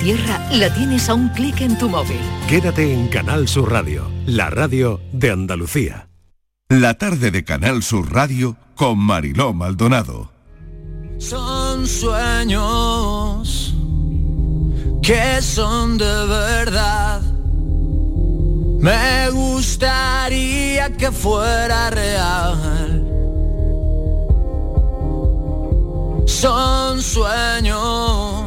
tierra la tienes a un clic en tu móvil. Quédate en Canal Sur Radio, la radio de Andalucía. La tarde de Canal Sur Radio con Mariló Maldonado. Son sueños que son de verdad. Me gustaría que fuera real. Son sueños.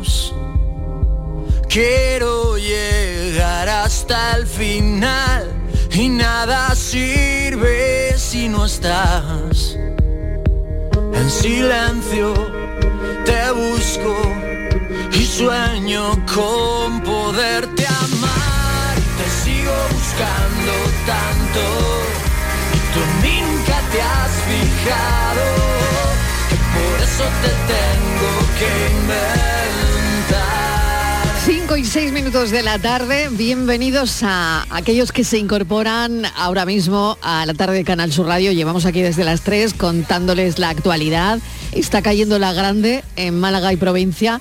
Quiero llegar hasta el final y nada sirve si no estás. En silencio te busco y sueño con poderte amar. Te sigo buscando tanto y tú nunca te has fijado que por eso te tengo que inventar. 5 y 6 minutos de la tarde, bienvenidos a aquellos que se incorporan ahora mismo a la tarde de Canal Sur Radio. Llevamos aquí desde las 3 contándoles la actualidad. Está cayendo la grande en Málaga y provincia.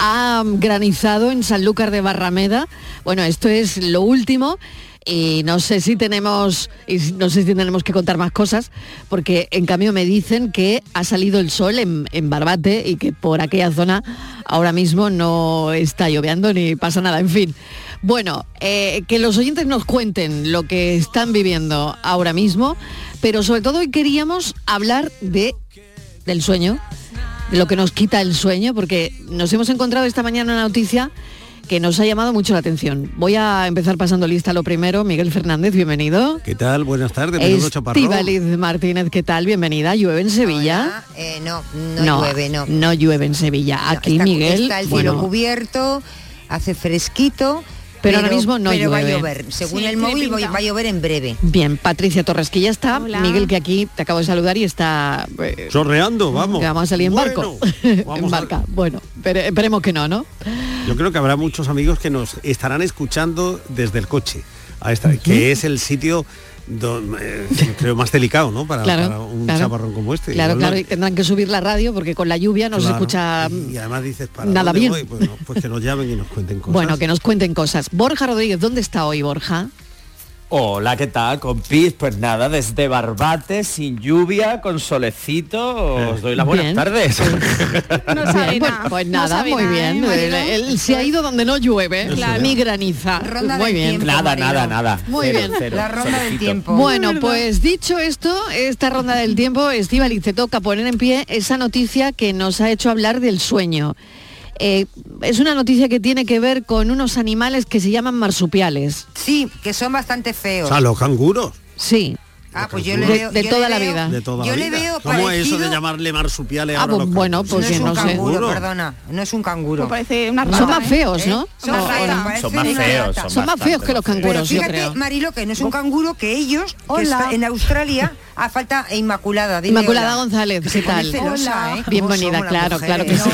Ha granizado en Sanlúcar de Barrameda. Bueno, esto es lo último y no sé si tenemos y no sé si tenemos que contar más cosas porque en cambio me dicen que ha salido el sol en, Barbate y que por aquella zona ahora mismo no está lloviendo ni pasa nada en fin. Bueno eh, que los oyentes nos cuenten lo que están viviendo ahora mismo pero sobre todo hoy queríamos hablar de del sueño de lo que nos quita el sueño porque nos hemos encontrado esta mañana una noticia que nos ha llamado mucho la atención. Voy a empezar pasando lista lo primero. Miguel Fernández, bienvenido. ¿Qué tal? Buenas tardes. Estíbaliz Martínez, ¿qué tal? Bienvenida. ¿Llueve en Sevilla? Hola, eh, no, no, llueve, no. No llueve en Sevilla. Aquí, está, Miguel, Está el cielo bueno, cubierto, hace fresquito. Pero ahora mismo no pero va a llover. Según Sí, el móvil va a llover en breve. Bien, Patricia Torres, que ya está. Hola. Miguel, que aquí te acabo de saludar y está... eh, Chorreando, vamos. que vamos a salir en barco. Bueno, vamos en a- barca. Bueno, pero esperemos que no, ¿no? Yo creo que habrá muchos amigos que nos estarán escuchando desde el coche, a esta, que es el sitio eh, creo más delicado, ¿no? Para, Claro, para un claro. chaparrón como este. Claro, claro, y tendrán que subir la radio porque con la lluvia no se escucha... Y, y además dices, ¿para nada bien. Pues, no, pues que nos llamen y nos cuenten cosas. Bueno, que nos cuenten cosas. Borja Rodríguez, ¿dónde está hoy Borja? Hola, ¿qué tal, compis? Pues nada, desde Barbate, sin lluvia, con solecito, os doy las buenas Bien. tardes. No sabe Bien, pues, nada. pues nada, sabe muy nada, bien. ¿eh, él, él se ha ido donde no llueve, Claro. ni graniza. Ronda muy del bien. tiempo. nada, nada, nada. Muy Cero, bien. cero, La ronda del tiempo. Bueno, pues dicho esto, esta ronda del tiempo, Estíbaliz, te toca poner en pie esa noticia que nos ha hecho hablar del sueño. Eh, es una noticia que tiene que ver con unos animales que se llaman marsupiales. Sí, que son bastante O feos. sea, los canguros. Sí. Ah, pues yo le De- veo. de yo toda le la vida. De toda yo la le vida. veo ¿Cómo es eso de llamarle marsupiales Ah, ahora a pues los bueno, pues no es un no sé. canguro, perdona. No es un canguro. Me parece una Son rata, más ¿eh? feos, ¿no? ¿Eh? Son no. Son más feos, rata. son Son más bastante feos que los. Pero canguros, yo fíjate, creo. Marilo, que no es un canguro que ellos, que está en Australia, a falta e Inmaculada. Inmaculada hola. González, ¿qué tal? celosa, ¿eh? Bienvenida, ¿Cómo somos las claro, claro que sí.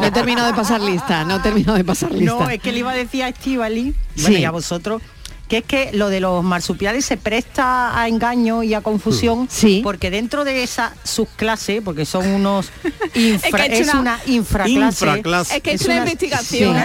No he terminado de pasar lista, no he terminado de pasar lista. No, es que le iba a decir a Estivali, bueno, Sí. y a vosotros, que es que lo de los marsupiales se presta a engaño y a confusión, Sí. porque dentro de esa subclase, porque son unos infra- Es que he es hecho una una- infraclase. Infraclase. Es que he Es hecho una una- investigación.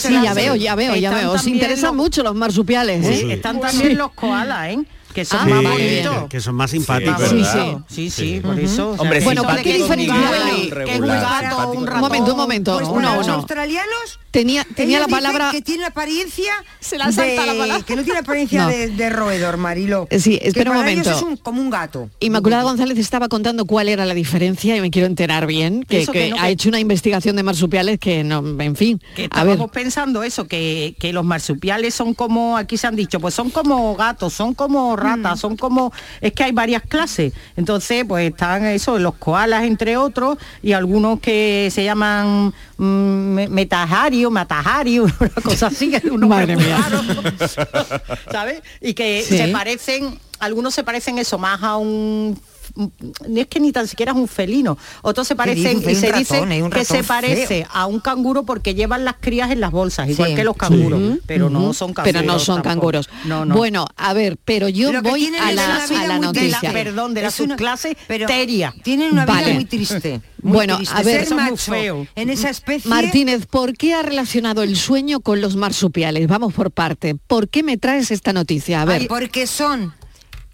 sí. Ya veo, ya veo, ya Están veo. Os también interesan los- mucho los marsupiales, Sí, ¿eh? están también los koalas, ¿eh? Que son Ah, más bonitos. que son más simpáticos. Sí, sí. sí, sí, por eso. o sea, Hombre, que Bueno, son ¿pero qué diferencia hay? Un gato, un Un ratón. momento, un momento, Pues uno los uno. australianos Tenía, tenía la palabra... que tiene apariencia Se la salta la palabra. que no tiene apariencia No. de, de roedor Marilo Eh, sí, Que espera un momento. es un- como un gato Inmaculada González estaba contando cuál era la diferencia y me quiero enterar bien, que, Eso que que no, ha que- hecho una investigación de marsupiales que no, en fin, que a ver, estábamos pensando eso, que, que los marsupiales son como, aquí se han dicho, pues son como gatos, son como ratas, son como, es que hay varias clases. Entonces, pues están eso, los koalas entre otros, y algunos que se llaman mm, me- metajario, matajario, una cosa así, que unos Madre mía. ¿sabes? Y que Sí. se parecen, algunos se parecen eso más a un no es que ni tan siquiera es un felino. Otros se parecen y se dice que se parece feo. a un canguro porque llevan las crías en las bolsas, igual Sí. que los canguros, pero no son canguros. Pero no son tampoco. canguros. No, no. Bueno, a ver, pero yo Lo voy a la, a la muy de la, noticia. perdón, de la Es una- subclase pero teria. tienen una vida Vale. muy triste Muy Bueno, triste. a ver, macho feo. en esa especie. Martínez, ¿por qué ha relacionado el sueño con los marsupiales? Vamos por parte. ¿Por qué me traes esta noticia? A ver. Ay, porque son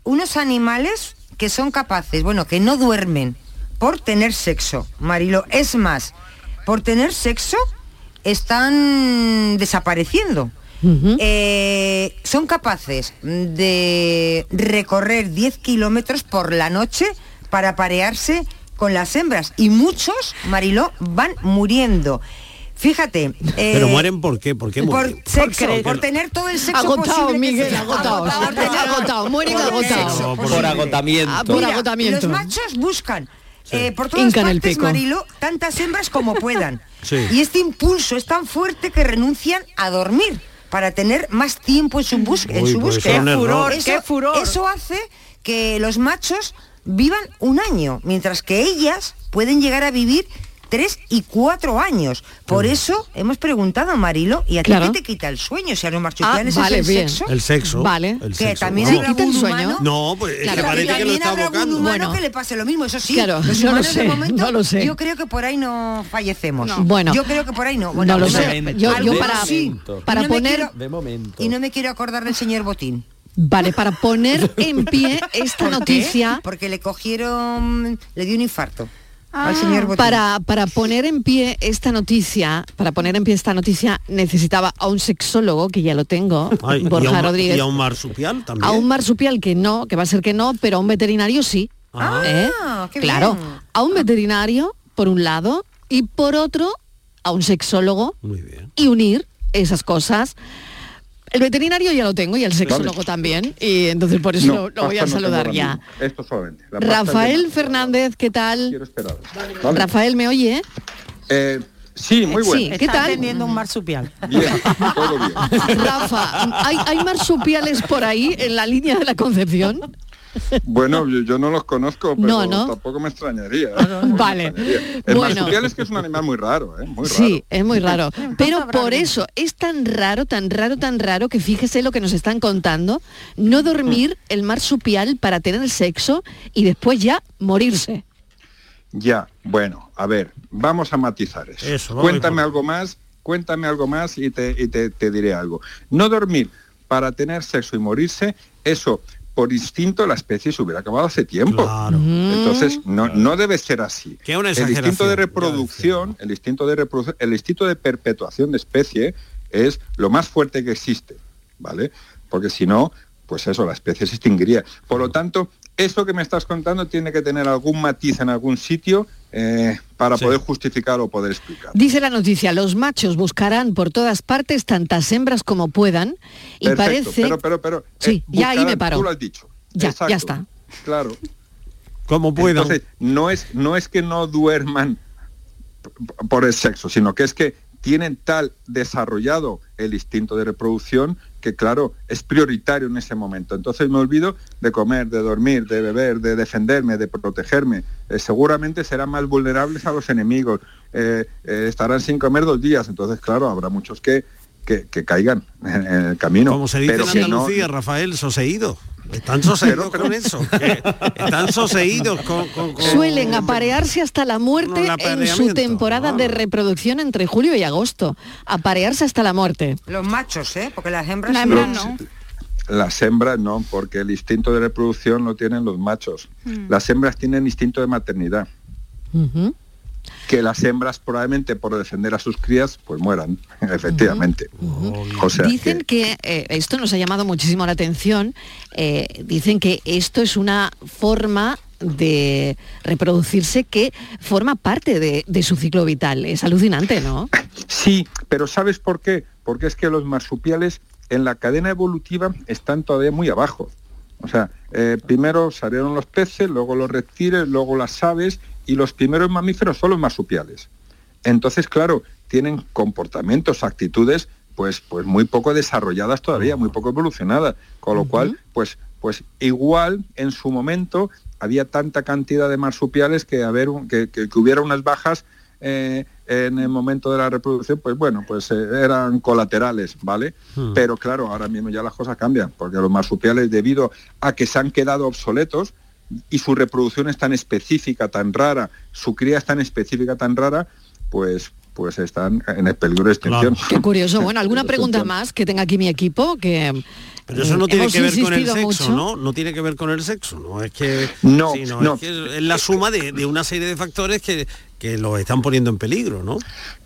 unos animales que son capaces, bueno, que no duermen por tener sexo, Marilo. Es más, por tener sexo están desapareciendo. Eh, son capaces de recorrer 10 kilómetros por la noche para parearse con las hembras y muchos, Mariló, van muriendo. Fíjate. Pero eh, mueren por qué, ¿por qué por mueren? sexo, Porque- por tener todo el sexo Agotado, posible que Miguel, sea. agotado. por tener- Agotado, mueren por el agotados. sexo por-. Por agotamiento. Ah, por Mira, agotamiento. Los machos buscan eh, por todas Hincan el partes, pico. Marilo, tantas hembras como puedan. Sí. Y este impulso es tan fuerte que renuncian a dormir para tener más tiempo en su, bus- en Uy, su pues búsqueda. error. Eso, ¡Qué furor! eso hace que los machos vivan un año, mientras que ellas pueden llegar a vivir tres y cuatro años. Por eso hemos preguntado a Marilo, ¿y a ti Claro. qué te quita el sueño? Si a los Ah, marsupiales vale, es el bien. sexo. El sexo. Vale. el Que también habrá ¿Quita el sueño? humano No, pues es Claro, que que parece que lo también está habrá algún abocando. humano Bueno. que le pase lo mismo, eso sí. Claro, los no lo sé, de momento, no lo sé. Yo creo que por ahí no fallecemos. Bueno. yo creo que por ahí no. Bueno, no lo sé. Yo, para, sí. para Y no me poner... quiero- De momento. Y no me quiero acordar del señor Botín. Vale, para poner en pie esta noticia, Porque le cogieron, le dio un infarto Ah. al señor Botín. para, para poner en pie esta noticia, para poner en pie esta noticia, necesitaba a un sexólogo, que ya lo tengo, Ay, y, a Borja un, Rodríguez, y a un marsupial también. a un marsupial que no, que va a ser que no, pero a un veterinario sí. Ah. ¿Eh? qué Claro, bien. a un veterinario, por un lado, y por otro, a un sexólogo, Muy bien. y unir esas cosas. El veterinario ya lo tengo y el sexólogo también, y entonces por eso No, lo, lo voy a no saludar ya. Esto solamente. La de Rafael. Fernández, ¿qué tal? Quiero esperar. ¿Vale? Rafael, ¿me oye? Eh, sí, muy bueno. Sí. ¿Qué Está tal? teniendo un marsupial. Bien, todo bien. Rafa, ¿hay, hay marsupiales por ahí en la línea de la Concepción? Bueno, yo, yo no los conozco, pero No, ¿no? tampoco me extrañaría. Vale. El Bueno. marsupial es que es un animal muy raro, ¿eh? Muy raro. Sí, es muy raro. Pero por eso es tan raro, tan raro, tan raro que fíjese lo que nos están contando, no dormir el marsupial para tener sexo y después ya morirse. Ya, bueno, a ver, vamos a matizar eso. Cuéntame algo más, cuéntame algo más y, te, y te- te diré algo. No dormir para tener sexo y morirse, eso por instinto la especie se hubiera acabado hace tiempo. Claro. Entonces, no, no debe ser así. Que una el instinto de reproducción, el instinto de reproducción, el instinto de perpetuación de especie es lo más fuerte que existe, ¿vale? Porque si no, pues eso, la especie se extinguiría. Por lo tanto, eso que me estás contando tiene que tener algún matiz en algún sitio eh, para Sí. poder justificar o poder explicar. Dice la noticia, los machos buscarán por todas partes tantas hembras como puedan y Perfecto, parece... pero, pero, pero... Sí, ya ahí me paro. Tú lo has dicho. Ya, Exacto. ya está. Claro. Como puedan. Entonces, no es, no es que no duerman por el sexo, sino que es que tienen tal desarrollado el instinto de reproducción que, claro, es prioritario en ese momento. Entonces me olvido de comer, de dormir, de beber, de defenderme, de protegerme. Eh, seguramente serán más vulnerables a los enemigos. Eh, eh, estarán sin comer dos días. Entonces, claro, habrá muchos que, que, que caigan en, el camino. Como se dice Pero en no- Andalucía, Rafael, soseído. Están soseídos con eso. que Están soseídos con... con- con- Suelen aparearse hasta la muerte en su temporada de ah. reproducción entre julio y agosto. Aparearse hasta la muerte. Los machos, ¿eh? Porque las hembras... La hembra no. Las hembras no, porque el instinto de reproducción lo tienen los machos. Las hembras tienen instinto de maternidad. Que las hembras probablemente por defender a sus crías, pues mueran, efectivamente. O sea, dicen que- que, eh, esto nos ha llamado muchísimo la atención, eh, dicen que esto es una forma de reproducirse que forma parte de, de su ciclo vital. Es alucinante, ¿no? Sí, pero ¿sabes por qué? Porque es que los marsupiales en la cadena evolutiva están todavía muy abajo. O sea, eh, primero salieron los peces, luego los reptiles, luego las aves y los primeros mamíferos son los marsupiales. Entonces, claro, tienen comportamientos, actitudes, pues, pues muy poco desarrolladas todavía, muy poco evolucionadas. Con lo cual, pues, pues igual en su momento había tanta cantidad de marsupiales que, haber un- que, que- que hubiera unas bajas eh, en el momento de la reproducción, pues bueno, pues eh, eran colaterales, ¿vale? Pero claro, ahora mismo ya las cosas cambian, porque los marsupiales, debido a que se han quedado obsoletos, y su reproducción es tan específica, tan rara, su cría es tan específica, tan rara, pues pues están en el peligro de extinción. Qué curioso. Bueno, ¿alguna pregunta más que tenga aquí mi equipo? Que Pero eso no tiene hemos que ver con el sexo, mucho. ¿no? No tiene que ver con el sexo, no es que No, sí, no. es, que es la suma de, de una serie de factores que, que lo están poniendo en peligro, ¿no?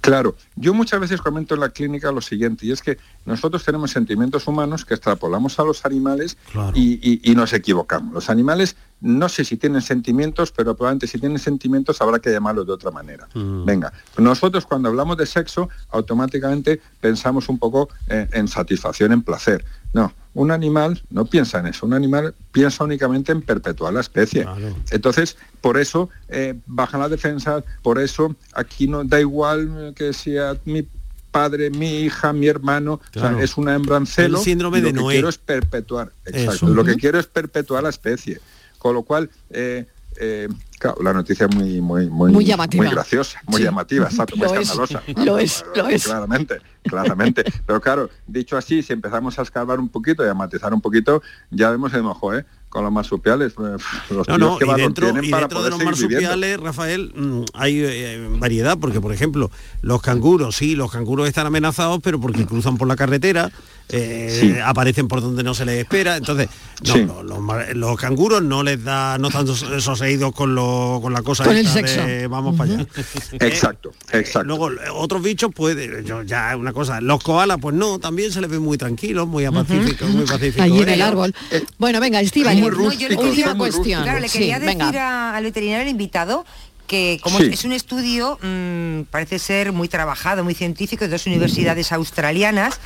Claro, yo muchas veces comento en la clínica lo siguiente, y es que nosotros tenemos sentimientos humanos que extrapolamos a los animales y, y- y nos equivocamos. Los animales no sé si tienen sentimientos, pero probablemente si tienen sentimientos habrá que llamarlos de otra manera. Venga, nosotros cuando hablamos de sexo automáticamente pensamos un poco eh, en satisfacción, en placer. No, un animal no piensa en eso, un animal piensa únicamente en perpetuar la especie. Entonces, por eso eh, bajan las defensas, por eso aquí no da igual que sea mi padre, mi hija, mi hermano, o sea, es una hembra en celo. El síndrome y lo de que Noé. quiero es perpetuar, exacto, Eso. lo que quiero es perpetuar la especie. Con lo cual, eh, eh, claro, la noticia es muy, muy, muy, Muy llamativa. muy graciosa, muy Sí. llamativa, exacto, muy Lo es, escandalosa. lo es, lo es. Claramente, claramente. Pero claro, dicho así, si empezamos a escavar un poquito y a matizar un poquito, ya vemos el mojo, ¿eh? Con los marsupiales, eh, los No, tíos no, que y dentro, y dentro de los viviendo. marsupiales, Rafael, mm, hay eh, variedad, porque por ejemplo, los canguros, sí, los canguros están amenazados, pero porque cruzan por la carretera, eh, Sí. aparecen por donde no se les espera, entonces, no, Sí. los, los mar- los canguros no les da, no están sos- soseídos con, lo, con la cosa Con el sexo. de vamos para allá. Exacto, exacto. Luego, otros bichos, pues, yo, ya una cosa, los koalas, pues no, también se les ve muy tranquilos, muy pacíficos, muy pacíficos. Allí en el árbol. Bueno, venga, Estíbal, No, yo le cuestión. Claro, le Sí, quería decir a- al veterinario invitado que como Sí. es un estudio, mm, parece ser muy trabajado, muy científico, de dos universidades australianas,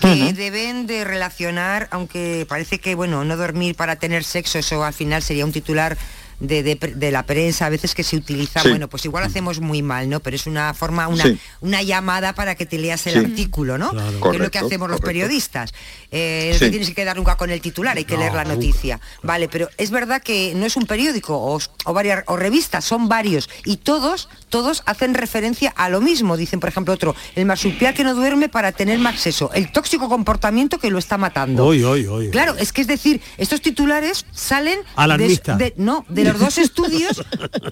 que deben de relacionar, aunque parece que, bueno, no dormir para tener sexo, eso al final sería un titular de, de de la prensa, a veces que se utiliza, Sí. bueno, pues igual hacemos muy mal, ¿no? Pero es una forma, una, Sí. una llamada para que te leas el Sí. artículo, ¿no? Claro. Que es lo que Correcto, hacemos los periodistas. Eh, No tienes que quedar nunca con el titular, hay que No, leer la nunca. noticia. Vale, pero es verdad que no es un periódico o, o varias o revistas, son varios y todos todos hacen referencia a lo mismo. Dicen, por ejemplo, otro, el marsupial que no duerme para tener más sexo, el tóxico comportamiento que lo está matando. Hoy, hoy, hoy. Claro, es que es decir, estos titulares salen de, Alarmista. de- no, de los dos estudios,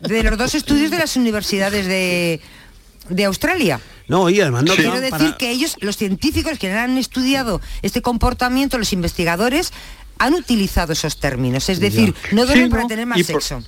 de los dos estudios de las universidades de, de Australia. No, y además no Quiero decir para- que ellos, los científicos que han estudiado este comportamiento, los investigadores, han utilizado esos términos. Es decir, no duermen Sí, para ¿no? tener más Y por- sexo.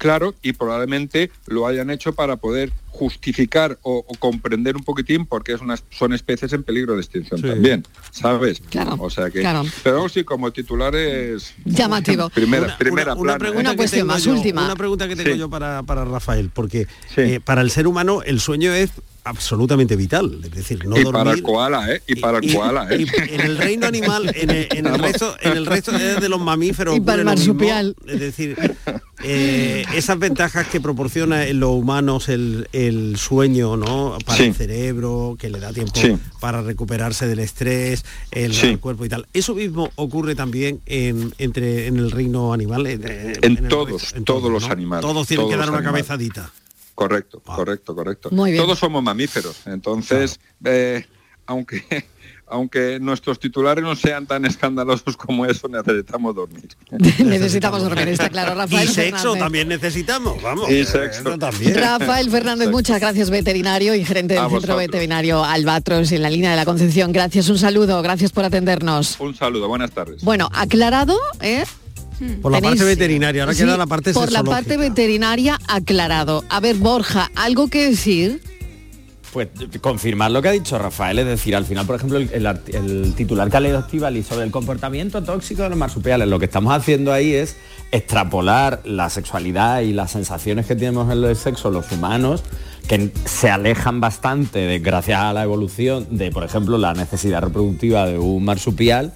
Claro, y probablemente lo hayan hecho para poder justificar o, o comprender un poquitín porque es unas, son especies en peligro de extinción también, ¿sabes? Claro, o sea que, claro. pero sí, como titular es Llamativo. primera, primera una plana, pregunta ¿eh? cuestión tengo más, yo- última. Una pregunta que tengo Sí. yo para, para Rafael, porque eh, para el ser humano el sueño es absolutamente vital, es decir, no y dormir. para el koala, ¿eh? Y para el y- koala, ¿eh? y en el reino animal, en el, en el Vamos. resto, en el resto de los mamíferos Y para el mismo. marsupial. es decir, eh, esas ventajas que proporciona en los humanos el, el sueño, ¿no? Para Sí. el cerebro, que le da tiempo Sí. para recuperarse del estrés, el, Sí. el cuerpo y tal. Eso mismo ocurre también en, entre, en el reino animal. En, todos, resto, en todos los ¿no? animales, Todos tienen todos que dar una animales. cabezadita. Correcto, correcto, correcto. Muy bien. Todos somos mamíferos, entonces, eh, aunque aunque nuestros titulares no sean tan escandalosos como eso, necesitamos dormir. Necesitamos dormir, está claro, Rafael y sexo Fernández. también necesitamos, vamos. Y sexo. también. Rafael Fernández, muchas gracias, veterinario y gerente del Centro. Veterinario Albatros en la línea de la Concepción. Gracias, un saludo, gracias por atendernos. Un saludo, buenas tardes. Bueno, aclarado, ¿eh? Por la Tenéis- parte veterinaria, ahora Sí, queda la parte Por la parte veterinaria aclarado. A ver, Borja, ¿algo que decir? Pues confirmar lo que ha dicho Rafael, es decir, al final, por ejemplo, el, el art- el titular que ha leído Estivali sobre el comportamiento tóxico de los marsupiales, lo que estamos haciendo ahí es extrapolar la sexualidad y las sensaciones que tenemos en el sexo los humanos, que se alejan bastante, de, gracias a la evolución, de, por ejemplo, la necesidad reproductiva de un marsupial.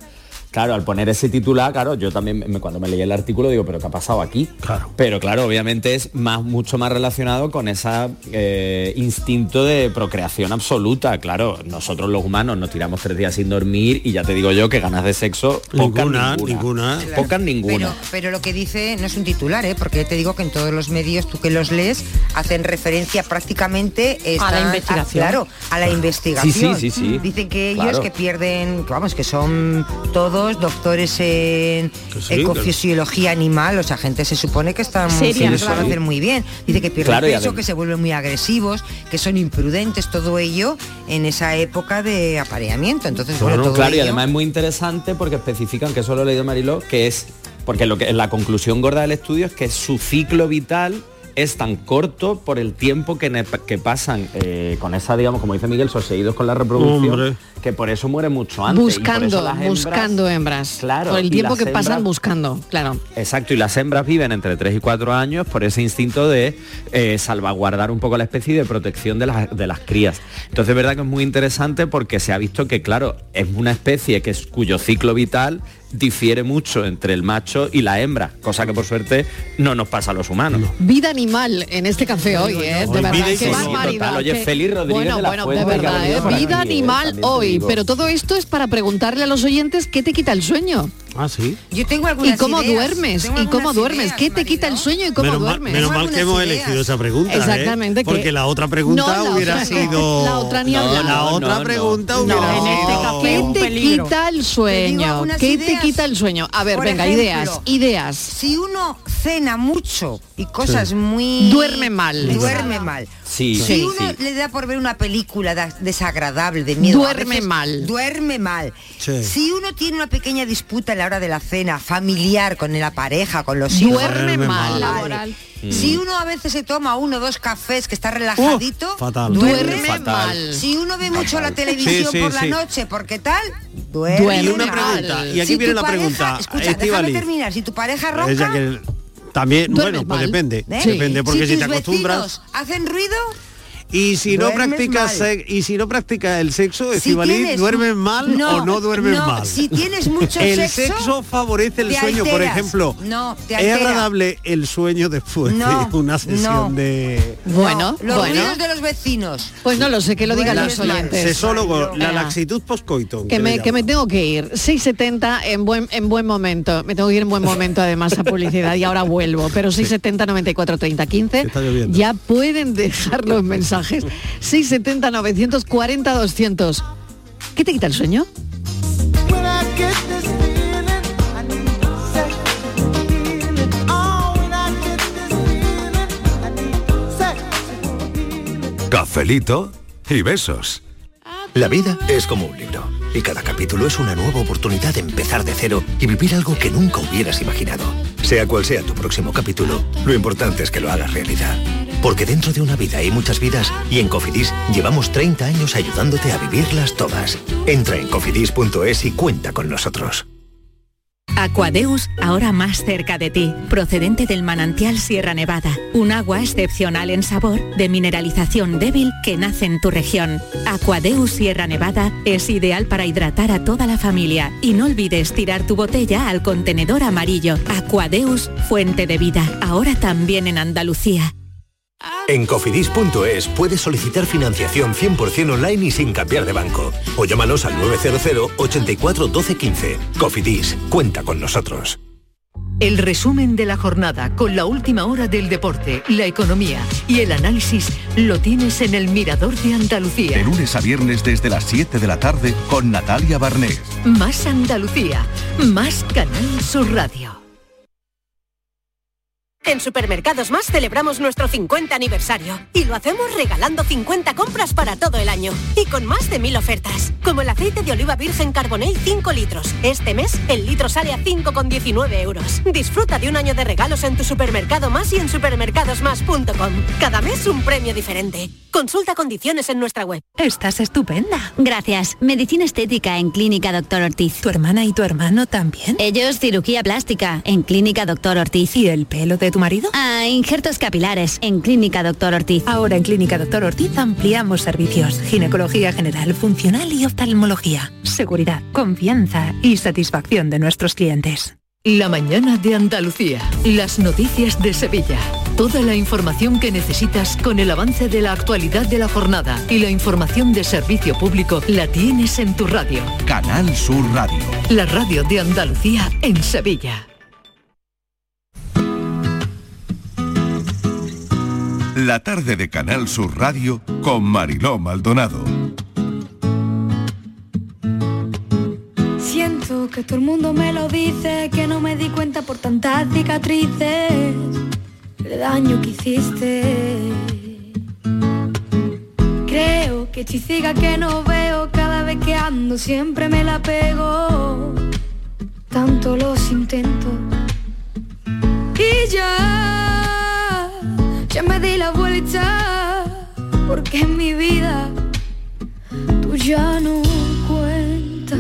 Claro, al poner ese titular, claro, yo también me- cuando me leí el artículo digo, pero ¿qué ha pasado aquí? Claro. Pero claro, obviamente es más, mucho más relacionado con ese instinto de procreación absoluta. Claro, nosotros los humanos nos tiramos tres días sin dormir y ya te digo yo que ganas de sexo pocas Ninguna, ninguna. ninguna. Pocas ninguna. Pero, pero lo que dice no es un titular, ¿eh? porque te digo que en todos los medios, tú que los lees, hacen referencia prácticamente A la investigación. claro, a la investigación. Sí, sí, sí, sí. Dicen que ellos Claro. que pierden, que vamos, que son todos médicos, doctores en sí, ecofisiología animal, o sea, gente se supone que están Seria, claro. hacen muy bien. Dice que pierden Claro, y peso, que se vuelven muy agresivos, que son imprudentes, todo ello en esa época de apareamiento. Entonces, bueno, todo claro, y además es muy interesante porque especifican, que eso lo he leído Mariló, que es, porque lo que la conclusión gorda del estudio es que su ciclo vital es tan corto por el tiempo que, que pasan eh, con esa, digamos, como dice Miguel, soseídos con la reproducción, Hombre. que por eso muere mucho antes. buscando, hembras- buscando hembras. Claro, Por el tiempo que pasan buscando, claro. Exacto, y las hembras viven entre 3 y 4 años por ese instinto de eh, salvaguardar un poco la especie y de protección de las, de las crías. Entonces es verdad que es muy interesante porque se ha visto que, claro, es una especie que es, cuyo ciclo vital difiere mucho entre el macho y la hembra, cosa que por suerte no nos pasa a los humanos. Vida animal en este café hoy, ¿eh? De Hoy verdad, qué barbaridad. Oye, Rodríguez bueno, de la bueno, Fuente, de verdad, ¿eh? Vida animal hoy. Pero todo esto es para preguntarle a los oyentes qué te quita el sueño. Ah, sí. Yo tengo ¿Y algunas cómo ideas, duermes? ¿Y cómo duermes? ideas, ¿Qué te quita el sueño y cómo menos mal, duermes? menos mal que hemos ideas. elegido esa pregunta. ¿eh? Exactamente, que- Porque la otra pregunta No, la hubiera otra sido. La otra ni No. La No, otra no, no. pregunta No, hubiera en este sido- café ¿Qué un te peligro. quita el Te sueño? algunas ¿Qué te quita el sueño? A ver, Por venga, ejemplo, ideas, ideas. Si uno cena mucho y cosas muy... Duerme mal. Duerme mal. Sí, Si sí, uno sí. le da por ver una película da- desagradable, de miedo... Duerme veces mal. Duerme mal. Sí. Si uno tiene una pequeña disputa a la hora de la cena, familiar, con la pareja, con los hijos... Duerme Duerme mal. Laboral. Si uno a veces se toma uno o dos cafés que está relajadito, fatal. duerme, Duerme Fatal. mal. Si uno ve mucho la televisión Sí, sí, por la noche, porque tal, duerme, Duerme Y una mal. pregunta, y aquí Si viene tu la pareja- pregunta, Escucha, déjame Estíbaliz. terminar. Si tu pareja ronca, que también, bueno, pues depende. ¿eh? Depende, porque si, tus te acostumbras. hacen ruido, Y si no practicas mal. y si no practicas el sexo, si tienes- ¿duermes mal o no duermes no, mal? Si tienes mucho el sexo, sexo favorece el sueño, por ejemplo. No, te es agradable el sueño después No, de una sesión no. de Bueno, los bueno. ruidos de los vecinos. Pues no lo sé, que lo digan los oyentes. sesólogo, la laxitud postcoito. Que me, que me tengo que ir. 6.70 en buen, en buen momento. Me tengo que ir en buen momento además a publicidad y ahora vuelvo. Pero 6.70 94 30 15. Está lloviendo. Ya pueden dejar los mensajes. 6.70 940 200. ¿Qué te quita el sueño? Cafelito y besos. La vida es como un libro y cada capítulo es una nueva oportunidad de empezar de cero y vivir algo que nunca hubieras imaginado. Sea cual sea tu próximo capítulo, lo importante es que lo hagas realidad. Porque dentro de una vida hay muchas vidas y en Cofidis llevamos 30 años ayudándote a vivirlas todas. Entra en cofidis.es y cuenta con nosotros. Aquadeus, ahora más cerca de ti, procedente del manantial Sierra Nevada, un agua excepcional en sabor, de mineralización débil que nace en tu región. Aquadeus Sierra Nevada es ideal para hidratar a toda la familia y no olvides tirar tu botella al contenedor amarillo. Aquadeus, fuente de vida, ahora también en Andalucía. En cofidis.es puedes solicitar financiación 100% online y sin cambiar de banco. O llámanos al 900 84 12 15. Cofidis, cuenta con nosotros. El resumen de la jornada con la última hora del deporte, la economía y el análisis lo tienes en el Mirador de Andalucía. De lunes a viernes desde las 7 de la tarde con Natalia Barnés. Más Andalucía, más Canal Sur Radio. En Supermercados Más celebramos nuestro 50 aniversario y lo hacemos regalando 50 compras para todo el año y con más de mil ofertas, como el aceite de oliva virgen Carbonell 5 litros. Este mes el litro sale a 5,19 euros. Disfruta de un año de regalos en tu supermercado más y en supermercadosmás.com. Cada mes un premio diferente. Consulta condiciones en nuestra web. Estás estupenda. Gracias. Medicina estética en Clínica Doctor Ortiz. ¿Tu hermana y tu hermano también? Ellos cirugía plástica en Clínica Doctor Ortiz. ¿Y el pelo de tu marido? Ah, injertos capilares en Clínica Doctor Ortiz. Ahora en Clínica Doctor Ortiz ampliamos servicios. Ginecología general, funcional y oftalmología. Seguridad, confianza y satisfacción de nuestros clientes. La mañana de Andalucía. Las noticias de Sevilla. Toda la información que necesitas con el avance de la actualidad de la jornada y la información de servicio público la tienes en tu radio. Canal Sur Radio. La radio de Andalucía en Sevilla. La tarde de Canal Sur Radio con Mariló Maldonado. Siento que todo el mundo me lo dice, que no me di cuenta por tantas cicatrices, el daño que hiciste. Creo que chisiga que no veo cada vez que ando, siempre me la pego, tanto los intento. Y ya, ya me di la vuelta, porque en mi vida tú ya no cuentas.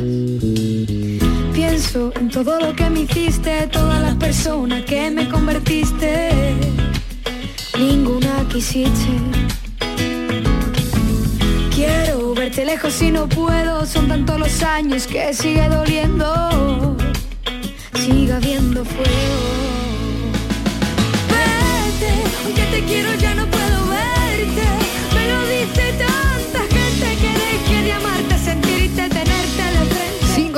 Pienso en todo lo que me hiciste, todas las personas que me convertiste, ninguna quisiste. Quiero verte lejos y no puedo, son tantos los años que sigue doliendo, sigue habiendo fuego.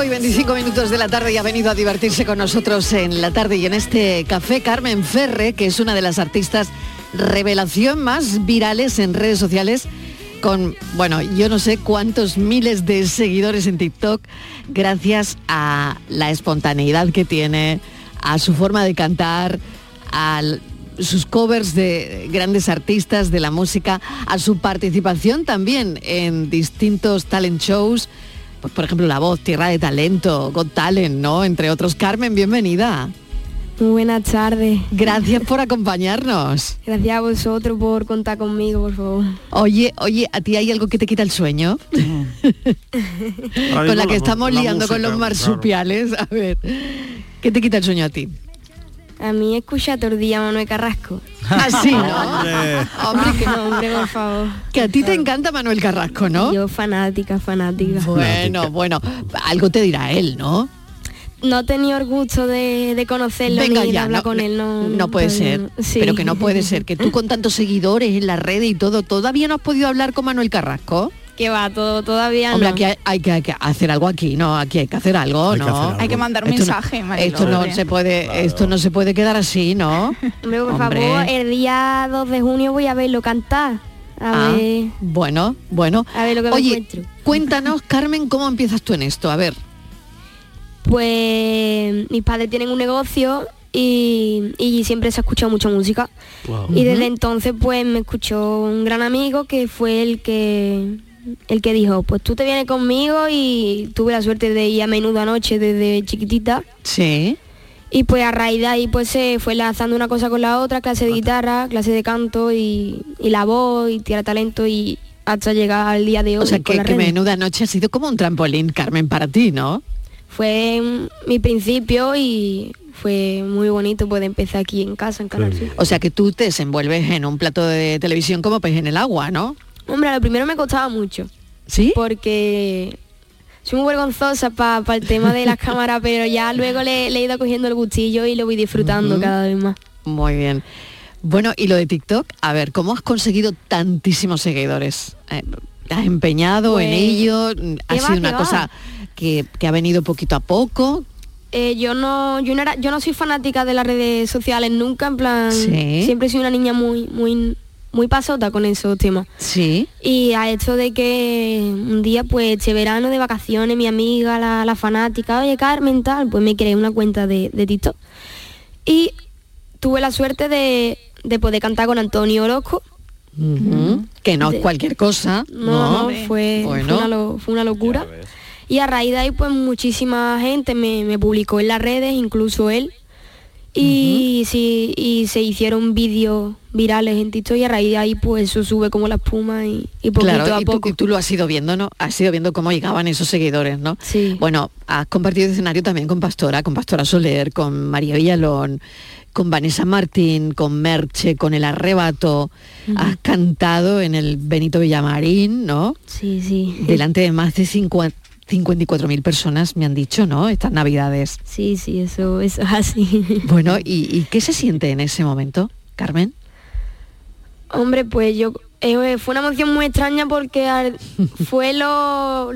25 minutos de la tarde y ha venido a divertirse con nosotros en la tarde y en este café Carmen Ferre, que es una de las artistas revelación más virales en redes sociales con, bueno, yo no sé cuántos miles de seguidores en TikTok gracias a la espontaneidad que tiene, a su forma de cantar, a l- sus covers de grandes artistas de la música, a su participación también en distintos talent shows, pues, por ejemplo La Voz, Tierra de Talento, Got Talent, ¿no? Entre otros. Carmen, bienvenida. Muy buenas tardes. Gracias por acompañarnos. Gracias a vosotros por contar conmigo, por favor. Oye, oye, ¿a ti hay algo que te quita el sueño? con la que estamos liando con los marsupiales. A ver, ¿qué te quita el sueño a ti? A mí escucha todo el día Manuel Carrasco. Así, ¿no? Hombre, que, hombre, por favor. que a ti te encanta Manuel Carrasco, ¿no? Yo fanática, fanática. Bueno, bueno, algo te dirá él, ¿no? No he tenido el gusto de, de conocerlo Venga ni de ya, hablar no, con él. No, No puede todavía ser. Sí. pero que no puede ser, que tú con tantos seguidores en la red y todo, ¿todavía no has podido hablar con Manuel Carrasco? Que va, todo, todavía Hombre, no. aquí hay, hay que, hay que hacer algo aquí, ¿no? Aquí hay que hacer algo, Hay que ¿no? hacer algo. Hay que mandar un Esto no- mensaje, Mariló. Esto no se puede, esto no se puede quedar así, ¿no? Hombre, por Hombre. favor, el día 2 de junio voy a verlo cantar. A Ah, ver. bueno, bueno. A ver lo que me Oye, encuentro. cuéntanos, Carmen, ¿cómo empiezas tú en esto? A ver. Pues mis padres tienen un negocio y, y siempre se ha escuchado mucha música. Y desde entonces pues me escuchó un gran amigo que fue el que el que dijo, pues tú te vienes conmigo y tuve la suerte de ir a menudo anoche desde chiquitita. Sí. Y pues a raíz de ahí pues se fue lanzando una cosa con la otra, clase de guitarra, clase de canto y, y la voz y tierra talento y hasta llegar al día de hoy. O sea, que, que menuda noche ha sido como un trampolín, Carmen, para ti, ¿no? Fue mi principio y fue muy bonito poder empezar aquí en casa, en Canal. O sea, que tú te desenvuelves en un plato de televisión como pez en el agua, ¿no? Hombre, lo primero me costaba mucho. ¿Sí? Porque soy muy vergonzosa para el tema de las cámaras, pero ya luego le, le he ido cogiendo el gustillo y lo voy disfrutando cada vez más. Muy bien. Bueno, y lo de TikTok, a ver, ¿cómo has conseguido tantísimos seguidores? Eh, ¿te ¿Has empeñado en Pues, ello? ¿Ha ¿qué sido una cosa que, que ha venido poquito a poco? Eh, yo no yo no era yo no soy fanática de las redes sociales nunca en plan Sí. siempre sido una niña muy muy muy pasota con esos temas Sí. y a hecho de que un día pues este verano de vacaciones mi amiga la, la fanática oye Carmen tal pues me creé una cuenta de, de TikTok y tuve la suerte de, de poder cantar con Antonio Orozco. Que no es cualquier cosa. no, no, fue, Bueno. fue, una, lo- fue una locura. Y a raíz de ahí, pues muchísima gente me, me publicó en las redes, incluso él. Y, sí, y se hicieron vídeos virales en TikTok y a raíz de ahí pues eso sube como la espuma y, y poquito Claro, a y tú, poco. y tú lo has ido viendo, ¿no? Has ido viendo cómo llegaban esos seguidores, ¿no? Sí. Bueno, has compartido escenario también con Pastora, con Pastora Soler, con María Villalón, con Vanessa Martín, con Merche, con El Arrebato. Has cantado en el Benito Villamarín, ¿no? Sí, sí. Delante de más de 54.000 personas, me han dicho, ¿no? Estas navidades. Sí, sí, eso, eso es así. Bueno, ¿y, y qué se siente en ese momento, Carmen? Hombre, pues yo eh, fue una emoción muy extraña porque al- fue lo,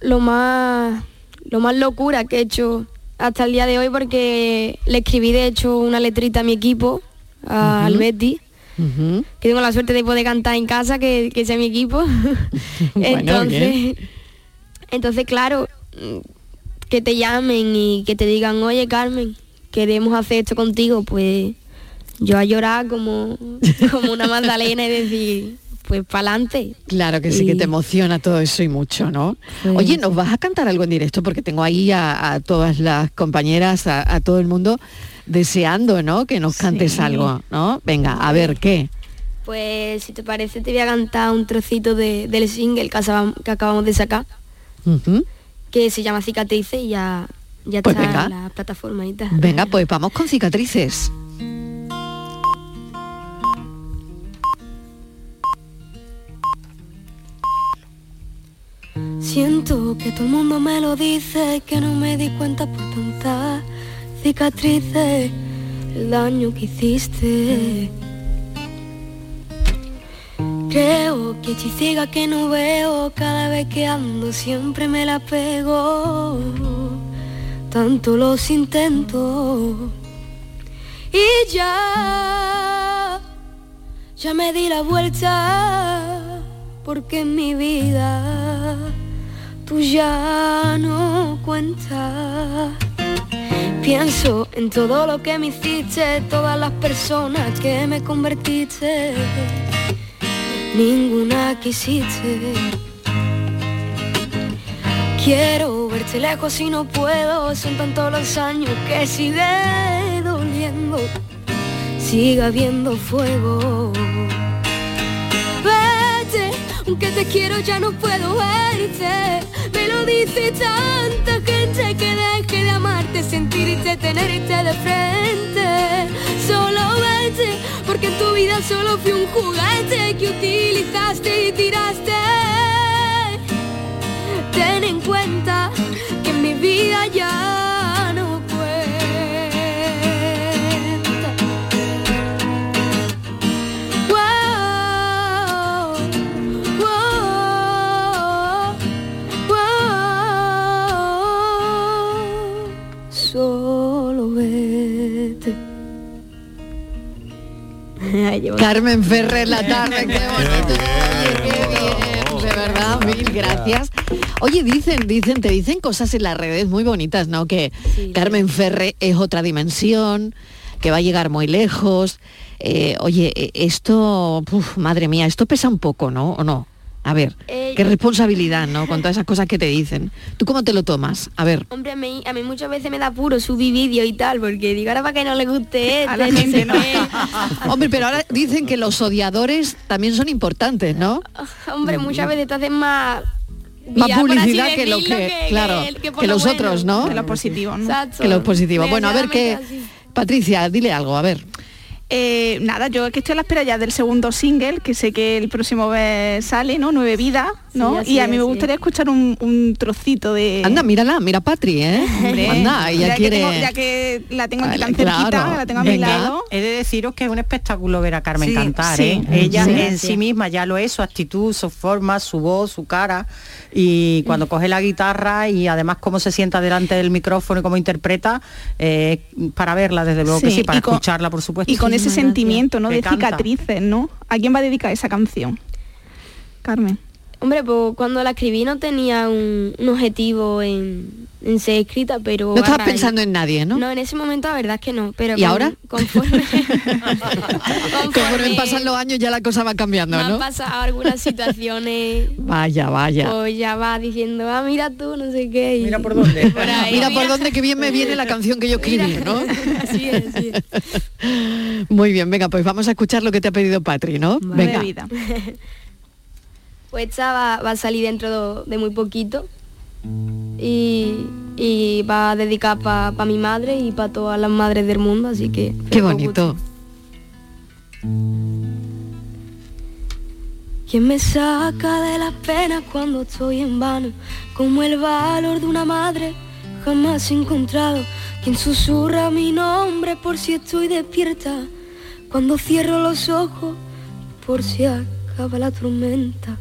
lo más lo más locura que he hecho hasta el día de hoy porque le escribí de hecho una letrita a mi equipo, a- al. Betty, que tengo la suerte de poder cantar en casa, que, que sea mi equipo. Bueno, entonces, bien. Entonces claro, que te llamen y que te digan, oye Carmen, queremos hacer esto contigo, pues yo a llorar como, como una magdalena y decir, pues para adelante. Claro que sí, que te emociona todo eso y mucho, ¿no? Oye, ¿nos vas a cantar algo en directo? Porque tengo ahí a, a todas las compañeras, a, a todo el mundo deseando, ¿no? Que nos cantes Sí. algo, ¿no? Venga, a ver, ¿qué? Pues si te parece te voy a cantar un trocito de- del single que acabamos de sacar, Que se llama Cicatrices y ya, ya Pues está venga. en la plataforma y tal. Venga, pues vamos con cicatrices. Siento que todo el mundo me lo dice, que no me di cuenta por tantas cicatrices, el daño que hiciste. Creo que hechicera que no veo, cada vez que ando siempre me la pego, tanto los intento. Y ya, ya me di la vuelta, porque en mi vida tú ya no cuentas. Pienso en todo lo que me hiciste, todas las personas que me convertiste, ninguna quisiste. Quiero verte lejos y no puedo, son tantos los años que sigue doliendo, sigue habiendo fuego. Vete, aunque te quiero ya no puedo verte, me lo dice tanta gente que deje de amarte, sentirte, tenerte de frente. Solo vete, porque en tu vida solo fui un juguete que utilizaste y tiraste. Ten en cuenta que en mi vida ya Carmen Ferrer la tarde, qué bonito. Qué bien, de verdad, mil gracias. Oye, dicen, dicen, te dicen cosas en las redes muy bonitas, ¿no? Que Carmen Ferre es otra dimensión, que va a llegar muy lejos. Eh, oye, eh, esto, uf, madre mía, esto pesa un poco, ¿no? ¿O no? A ver, Eh, qué responsabilidad, ¿no? Con todas esas cosas que te dicen. ¿Tú cómo te lo tomas? A ver. Hombre, a mí, a mí muchas veces me da puro subir vídeo y tal, porque digo, ahora para que no le guste este, A la gente no. qué. Hombre, pero ahora dicen que los odiadores también son importantes, ¿no? Hombre, muchas veces te hacen más... Más publicidad que lo que, claro, que, lo los bueno. otros, ¿no? Que lo positivo, ¿no? Exacto. Que los positivos. Bueno, a ver qué... Patricia, dile algo, a ver. Eh, nada, yo que estoy a la espera ya del segundo single, que sé que el próximo mes sale, ¿no? Nueve vidas, ¿no? Sí, así y a mí es, me sí. gustaría escuchar un, un trocito de... Anda, mírala, mira Patri, ¿eh? Hombre, Anda, ella ya quiere... Que tengo- ya que la tengo aquí tan cerquita, claro. la tengo a mi Venga. lado. He de deciros que es un espectáculo ver a Carmen Sí, cantar, sí. ¿eh? Ella Sí. en Sí. sí misma ya lo es, su actitud, su forma, su voz, su cara. Y cuando coge la guitarra y además cómo se sienta delante del micrófono y cómo interpreta, eh, para verla desde luego que Sí, para y con- escucharla por supuesto. Y con ese sentimiento, ¿no? De canta. cicatrices, ¿no? ¿A quién va a dedicar esa canción? Carmen. Hombre, pues cuando la escribí no tenía un, un objetivo en, en ser escrita, pero... No estabas pensando en nadie, ¿no? No, en ese momento la verdad es que no. Pero ¿Y con- ahora? Conforme, Conforme pasan los años ya la cosa va cambiando, me han ¿no? pasado algunas situaciones, Vaya, vaya. pues ya va diciendo, ah, mira tú, no sé qué. Mira por dónde. Mira por dónde que bien me viene la canción que yo escribí, ¿no? Así es, así es. Muy bien, venga, pues vamos a escuchar lo que te ha pedido Patri, ¿no? Venga. Pues esta va, va a salir dentro de, de muy poquito y, y va a dedicar para mi madre y para todas las madres del mundo, así que... Qué bonito. ¿Quién me saca de las penas cuando estoy en vano? Como el valor de una madre jamás he encontrado. Quien susurra mi nombre por si estoy despierta. Cuando cierro los ojos por si acaba la tormenta.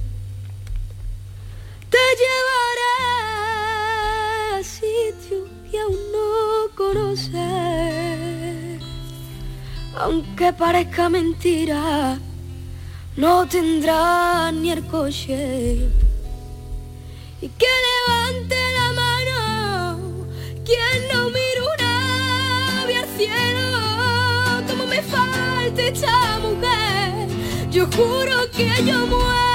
aunque parezca mentira, no tendrá ni el coche. Y que levante la mano quien no mira un al cielo, como me falta esta mujer, yo juro que yo muero.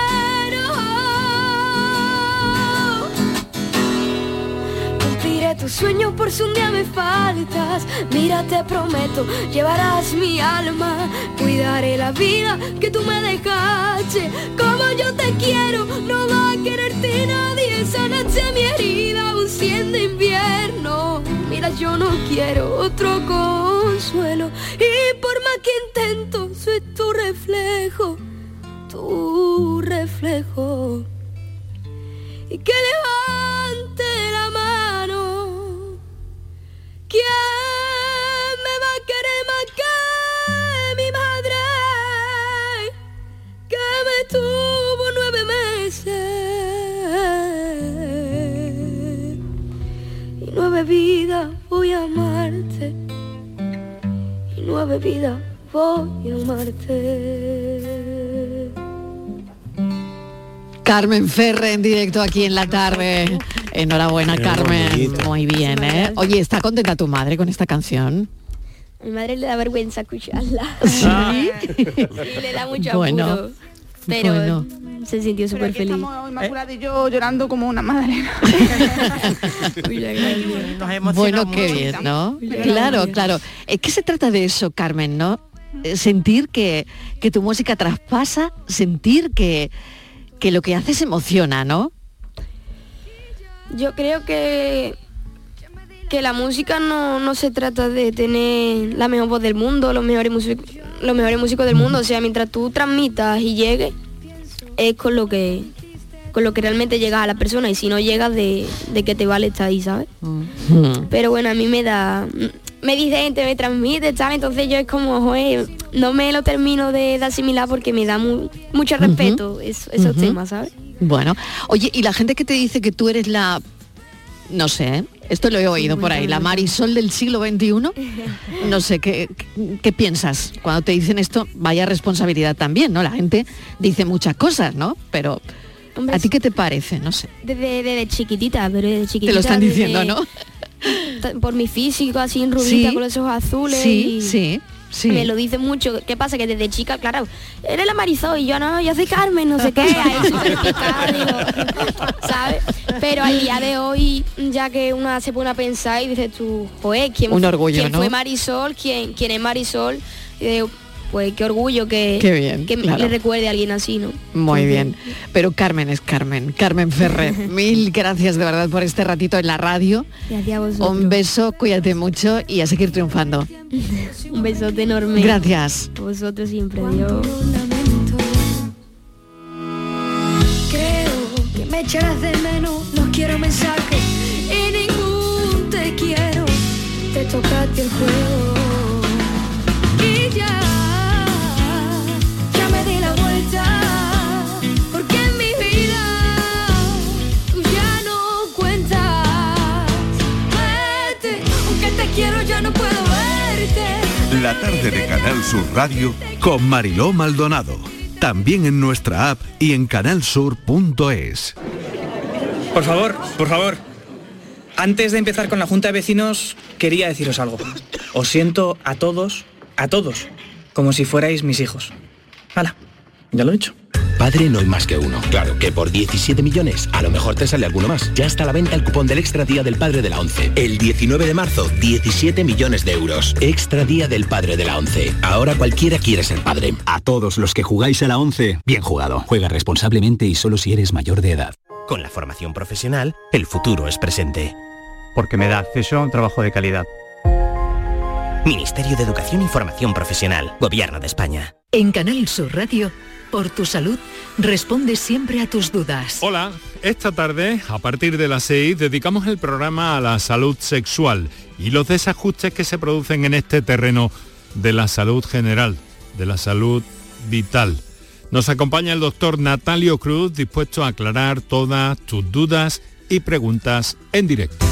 Tus sueños por si un día me faltas. Mira, te prometo, llevarás mi alma. Cuidaré la vida que tú me dejaste. Como yo te quiero, no va a quererte nadie. Sanaste mi herida, aún siendo invierno. Mira, yo no quiero otro consuelo. Y por más que intento, soy tu reflejo. Tu reflejo. Y que levante voy a amarte. Y nueve vidas voy a amarte. Carmen Ferre en directo aquí en la tarde. Enhorabuena, Carmen. bonito. Muy bien, ¿eh? Oye, ¿está contenta tu madre con esta canción? A mi madre le da vergüenza escucharla. Sí. le da mucho Bueno, apuro. Pero bueno. se sintió súper feliz. Estamos Inmaculada y yo llorando como una madre. Bueno, qué bien, ¿no? Claro, claro. Es que se trata de eso, Carmen, ¿no? Eh, Sentir que, que tu música traspasa, sentir que, que lo que haces emociona, ¿no? Yo creo que que la música no, no se trata de tener la mejor voz del mundo, los mejores músicos, los mejores músicos del mundo. O sea, mientras tú transmitas y llegues, es con lo que con lo que realmente llegas a la persona y si no llegas de, de que te vale estar ahí, ¿sabes? Pero bueno, a mí me da me dice gente, me transmite, tal, entonces yo es como, joder, no me lo termino de, de asimilar porque me da mu- mucho respeto es- esos Ujú. temas, ¿sabes? Bueno, oye, y la gente que te dice que tú eres la, no sé, ¿eh? esto lo he oído por ahí, la Marisol del siglo XXI, no sé, ¿qué, qué, qué piensas? Cuando te dicen esto, vaya responsabilidad también, ¿no? La gente dice muchas cosas, ¿no? Pero, ¿a ti qué te parece? No sé. Desde, desde chiquitita, pero desde chiquitita. Te lo están desde- diciendo, ¿no? Por mi físico, así en rubita, Sí. con los ojos azules. Sí, y sí, sí. Me lo dicen mucho. ¿Qué pasa? Que desde chica, claro, eres la Marisol y yo no, yo soy Carmen, no sé qué. Ahí digo, ¿sabes? Pero al día de hoy, ya que una se pone a pensar y dices tú, joder, ¿quién, Un orgullo, quién ¿no? fue Marisol? ¿Quién, ¿Quién es Marisol? Y digo, pues qué orgullo que, Qué bien, que claro. le recuerde a alguien así, ¿no? Muy bien. Pero Carmen es Carmen, Carmen Ferrer. Mil gracias de verdad por este ratito en la radio. Gracias a vosotros. Un beso, cuídate mucho y a seguir triunfando. Un besote enorme. Gracias. A vosotros siempre, Dios. Creo que me echarás de menos, no quiero mensajes y ningún te quiero. Te tocaste el juego y ya, ya La tarde de Canal Sur Radio Con Mariló Maldonado. También en nuestra app y en canalsur.es. Por favor, por favor. Antes de empezar con la Junta de Vecinos, quería deciros algo. Os siento a todos, a todos, como si fuerais mis hijos. Hala, ya lo he dicho. Padre no hay más que uno. Claro que por 17 millones a lo mejor te sale alguno más. Ya está a la venta el cupón del Extra Día del Padre de la ONCE. El 19 de marzo, 17 millones de euros. Extra Día del Padre de la ONCE. Ahora cualquiera quiere ser padre. A todos los que jugáis a la 11, bien jugado. Juega responsablemente y solo si eres mayor de edad. Con la formación profesional, el futuro es presente. Porque me da acceso a un trabajo de calidad. Ministerio de Educación y Formación Profesional, Gobierno de España. En Canal Sur Radio, por tu salud, responde siempre a tus dudas. Hola, esta tarde, a partir de las 6, dedicamos el programa a la salud sexual y los desajustes que se producen en este terreno de la salud general, de la salud vital. Nos acompaña el doctor Natalio Cruz, dispuesto a aclarar todas tus dudas y preguntas en directo.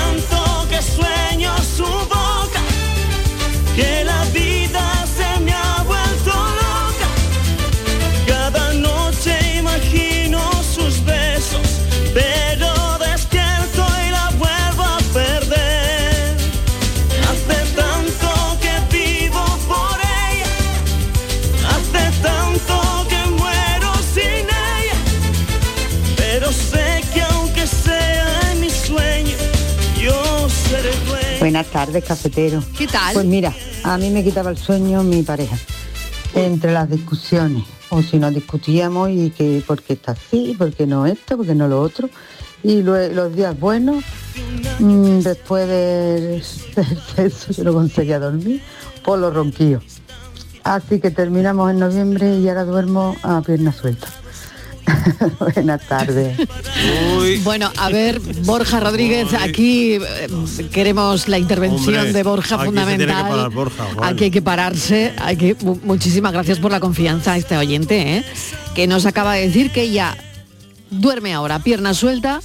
Buenas tardes, cafetero. ¿Qué tal? Pues mira, a mí me quitaba el sueño mi pareja. Entre las discusiones, o si nos discutíamos y que porque está así, porque no esto, porque no lo otro. Y los días buenos, mm, después del, del sexo yo no conseguía dormir, por los ronquillos. Así que terminamos en noviembre y ahora duermo a pierna suelta. Buenas tardes. Bueno, a ver, Borja Rodríguez, aquí eh, queremos la intervención Hombre, de Borja aquí se tiene que fundamental. parar Borja, Juan. aquí hay que pararse. Hay que, mu- muchísimas gracias por la confianza a este oyente, ¿eh? que nos acaba de decir que ella duerme ahora, pierna suelta,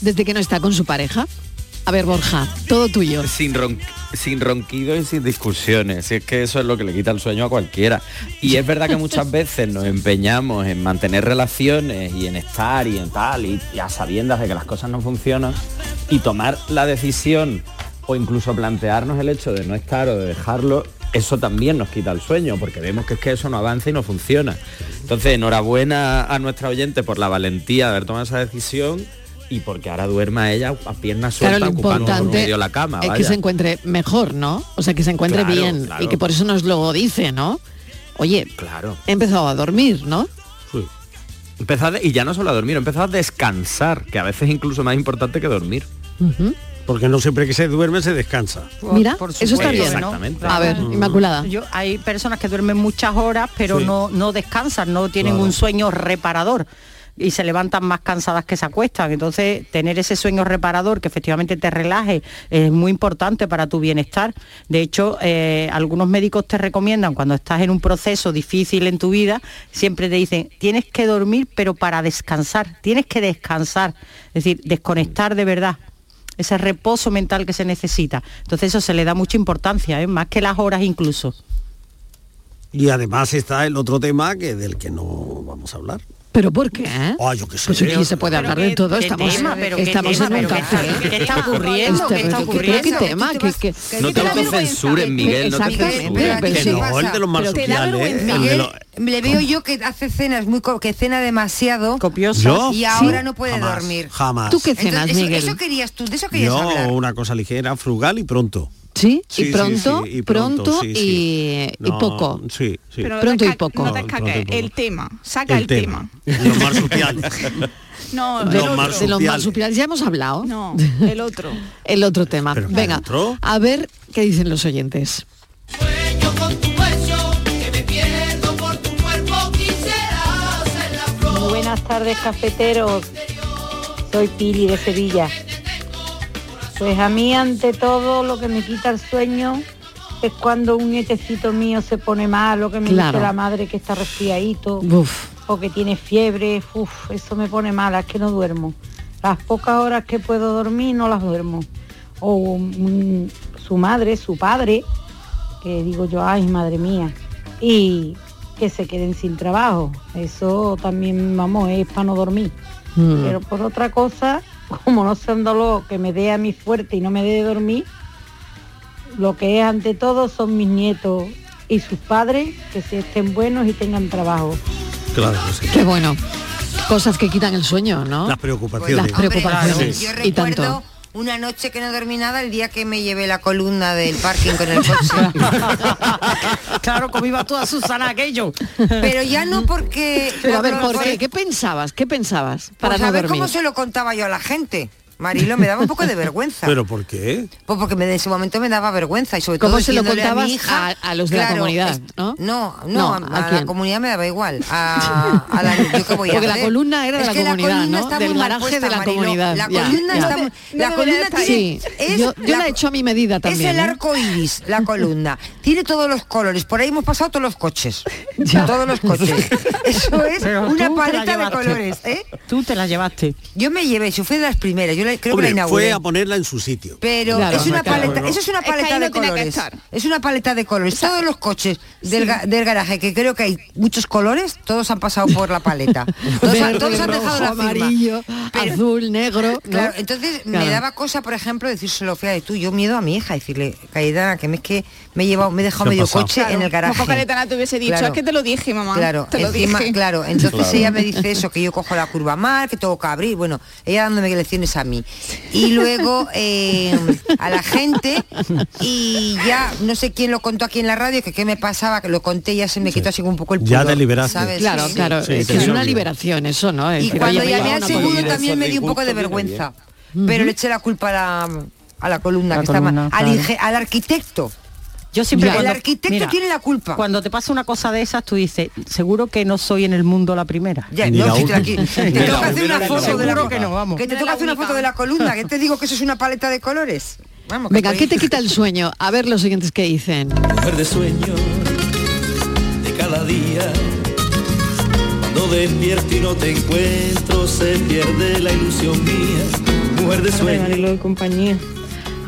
desde que no está con su pareja. A ver, Borja, todo tuyo. Sin, ron- sin ronquidos y sin discusiones. Si es que eso es lo que le quita el sueño a cualquiera. Y es verdad que muchas veces nos empeñamos en mantener relaciones y en estar y en tal, y, y a sabiendas de que las cosas no funcionan, y tomar la decisión o incluso plantearnos el hecho de no estar o de dejarlo, eso también nos quita el sueño, porque vemos que es que eso no avanza y no funciona. Entonces, enhorabuena a nuestra oyente por la valentía de haber tomado esa decisión y porque ahora duerma ella a piernas Claro, sueltas lo ocupando por medio la cama. es que se encuentre mejor, ¿no? O sea, que se encuentre Claro, bien y claro. que por eso nos lo dice, ¿no? Oye, Claro. he empezado a dormir, ¿no? Empezar de- y ya no solo a dormir, empezar a descansar, que a veces incluso más importante que dormir. Porque no siempre que se duerme se descansa. Mira, Por eso está bien. ¿no? Exactamente. A ver, Inmaculada. Yo, hay personas que duermen muchas horas, pero Sí. no, no descansan, no tienen Claro. un sueño reparador y se levantan más cansadas que se acuestan. Entonces, tener ese sueño reparador que efectivamente te relaje es muy importante para tu bienestar. De hecho, eh, algunos médicos te recomiendan cuando estás en un proceso difícil en tu vida, siempre te dicen, tienes que dormir, pero para descansar, tienes que descansar, es decir, desconectar de verdad ese reposo mental que se necesita. Entonces eso se le da mucha importancia, ¿eh? más que las horas incluso. Y además está el otro tema que del que no vamos a hablar. ¿Pero por qué? Ah, yo qué sé. Pues aquí se puede hablar de todo, qué estamos, tema? ¿Pero qué estamos tema? en un ¿Pero qué café. está- qué está ocurriendo? Este, ¿Qué está ocurriendo? ¿Qué tema? ¿Qué- qué- No te autocensures, Miguel, no te censures. pero Que sí. no, el de los marsupiales. Miguel, le veo yo que hace cenas muy que cena demasiado Copioso. Y ahora Sí. no puede Jamás, dormir. Jamás. ¿Tú qué cenas, Entonces, eso, Miguel? eso querías tú, de eso querías Yo hablar. una cosa ligera, frugal y pronto. ¿Sí? Sí, y pronto, sí, y pronto, pronto, sí, sí. y, y No, poco. Sí, sí. Pero Pronto y poco. No poco. el tema, saca el, tema. Los marsupiales. No, De, Los de marsupiales. marsupiales ya hemos hablado. No, el otro. El otro tema. ¿Pero qué Venga, otro? a ver qué dicen los oyentes. Buenas tardes, cafeteros. Soy Pili de Sevilla. Pues a mí, ante todo, lo que me quita el sueño es cuando un nietecito mío se pone mal, o que me Claro. dice la madre que está resfriadito, Uf, o que tiene fiebre. Uf, eso me pone mala, es que no duermo. Las pocas horas que puedo dormir no las duermo. O mm, su madre, su padre, que digo yo, ay, madre mía. Y que se queden sin trabajo. Eso también, vamos, es para no dormir. Mm. Pero por otra cosa, como no sea un dolor que me dé a mí fuerte y no me dé de dormir, lo que es ante todo son mis nietos y sus padres que se estén buenos y tengan trabajo. Claro que sí. qué bueno. Cosas que quitan el sueño, ¿no? Las preocupaciones. Las preocupaciones. Y recuerdo tanto. Una noche que no dormí nada el día que me llevé la columna del parking con el coche. claro, como iba toda Susana aquello. Pero ya no porque... Pero a ver, por- ¿por qué? ¿Qué pensabas? ¿Qué pensabas Pues para a no ver dormir? cómo se lo contaba yo a la gente. Marilo, me daba un poco de vergüenza. ¿Pero por qué? Pues porque me, en ese momento me daba vergüenza y sobre ¿Cómo todo se lo a contabas mi hija, a- a los de la comunidad, es- no? No, no, No, a, ¿a a la quién? comunidad me daba igual. A, a la yo qué voy a Porque la columna era de Es la que comunidad, columna ¿no? está Del muy mal garaje puesta, de la comunidad. La Ya, columna ya. está la no columna tiene es Sí, yo- yo la he hecho a mi medida también, Es el ¿eh? arco iris, la columna. Tiene todos los colores. Por ahí hemos pasado todos los coches. Todos los coches. Eso es Pero una paleta de colores, ¿eh? Tú te la llevaste. Yo me llevé, yo fui de las primeras, yo la- creo Hombre, que la inauguré. fue a ponerla en su sitio. Pero Claro, es una claro, paleta, ¿no? eso es una Es que paleta de colores. Es una paleta de colores. Todos los coches del, Sí. ga- del garaje, que creo que hay muchos colores, todos han pasado por la paleta. Todos, han- Verde, todos han dejado la firma. amarillo, azul, negro. ¿no? Claro, entonces me daba cosa, por ejemplo, decírselo, fíjate tú, yo miedo a mi hija, decirle, Caidana, que me es que me he llevado, me he dejado ¿Qué ha medio pasado? coche en el garaje. Mojo Cayetana te hubiese dicho, Claro. es que te lo dije, mamá. Claro, te lo encima, dije. claro, entonces Claro. ella me dice eso, que yo cojo la curva mal, que tengo que abrir, bueno, ella dándome lecciones a mí. Y luego eh, a la gente, y ya no sé quién lo contó aquí en la radio, que qué me pasaba, que lo conté y ya se me quitó así un poco el Ya pudor, te liberaste. ¿sabes? Claro, Sí, claro, sí, es, que es una liberación eso, ¿no? Es Y cuando llamé al una seguro también me dio un poco de vergüenza. Pero le eché la culpa a la, a la columna, La que está mal. columna, al, claro. inge- al arquitecto. Yo siempre el cuando- arquitecto mira, tiene la culpa. Cuando te pasa una cosa de esas, tú dices, seguro que no soy en el mundo la primera. Ya, no, si te aquí- te Ni la toca hacer última. una foto de la que no, vamos. Que te toca hacer una foto de la columna, que te digo que eso es una paleta de colores. Vamos, Venga, ¿qué te quita el sueño? A ver los siguientes que dicen. mujer de sueño de cada día. Cuando despierto y no te encuentro, se pierde la ilusión mía. Mujer de sueño. Y compañía.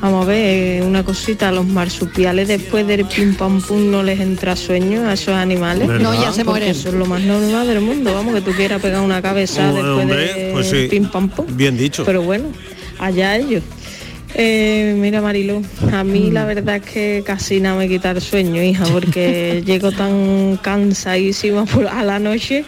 Vamos a ver, eh, una cosita, a los marsupiales después del pim pam pum no les entra sueño a esos animales. ¿Verdad? No, ya se Porque mueren. Eso es lo más normal del mundo, vamos, que tú quieras pegar una cabeza Oh, después hombre, de pues sí. pim pam pum. Bien dicho. Pero bueno, allá ellos. Eh, mira Mariló, a mí la verdad es que casi nada me quita el sueño, hija, porque llego tan cansadísima por- a la noche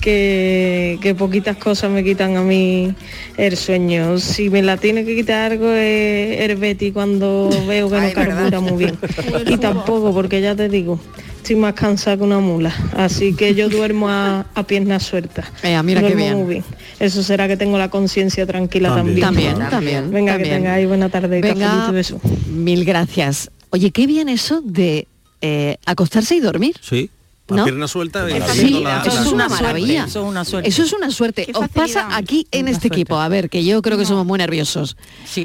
que, que poquitas cosas me quitan a mí el sueño. Si me la tiene que quitar algo es el Betty cuando veo que no Ay, ¿verdad? carbura muy bien. Y tampoco, porque ya te digo, estoy más cansada que una mula. Así que yo duermo a, a piernas sueltas. Ea, mira qué Duermo bien. muy bien. Eso será que tengo la conciencia tranquila también. También, también. Venga, también. que tengáis buena tarde. Venga, beso. mil gracias. Oye, qué bien eso de eh, acostarse y dormir. Sí. ¿No? pierna suelta. y Sí, haciendo la- eso es la- una maravilla. Eso es una suerte. Eso es una suerte. Os pasa aquí en este equipo, a ver, que yo creo que somos muy nerviosos.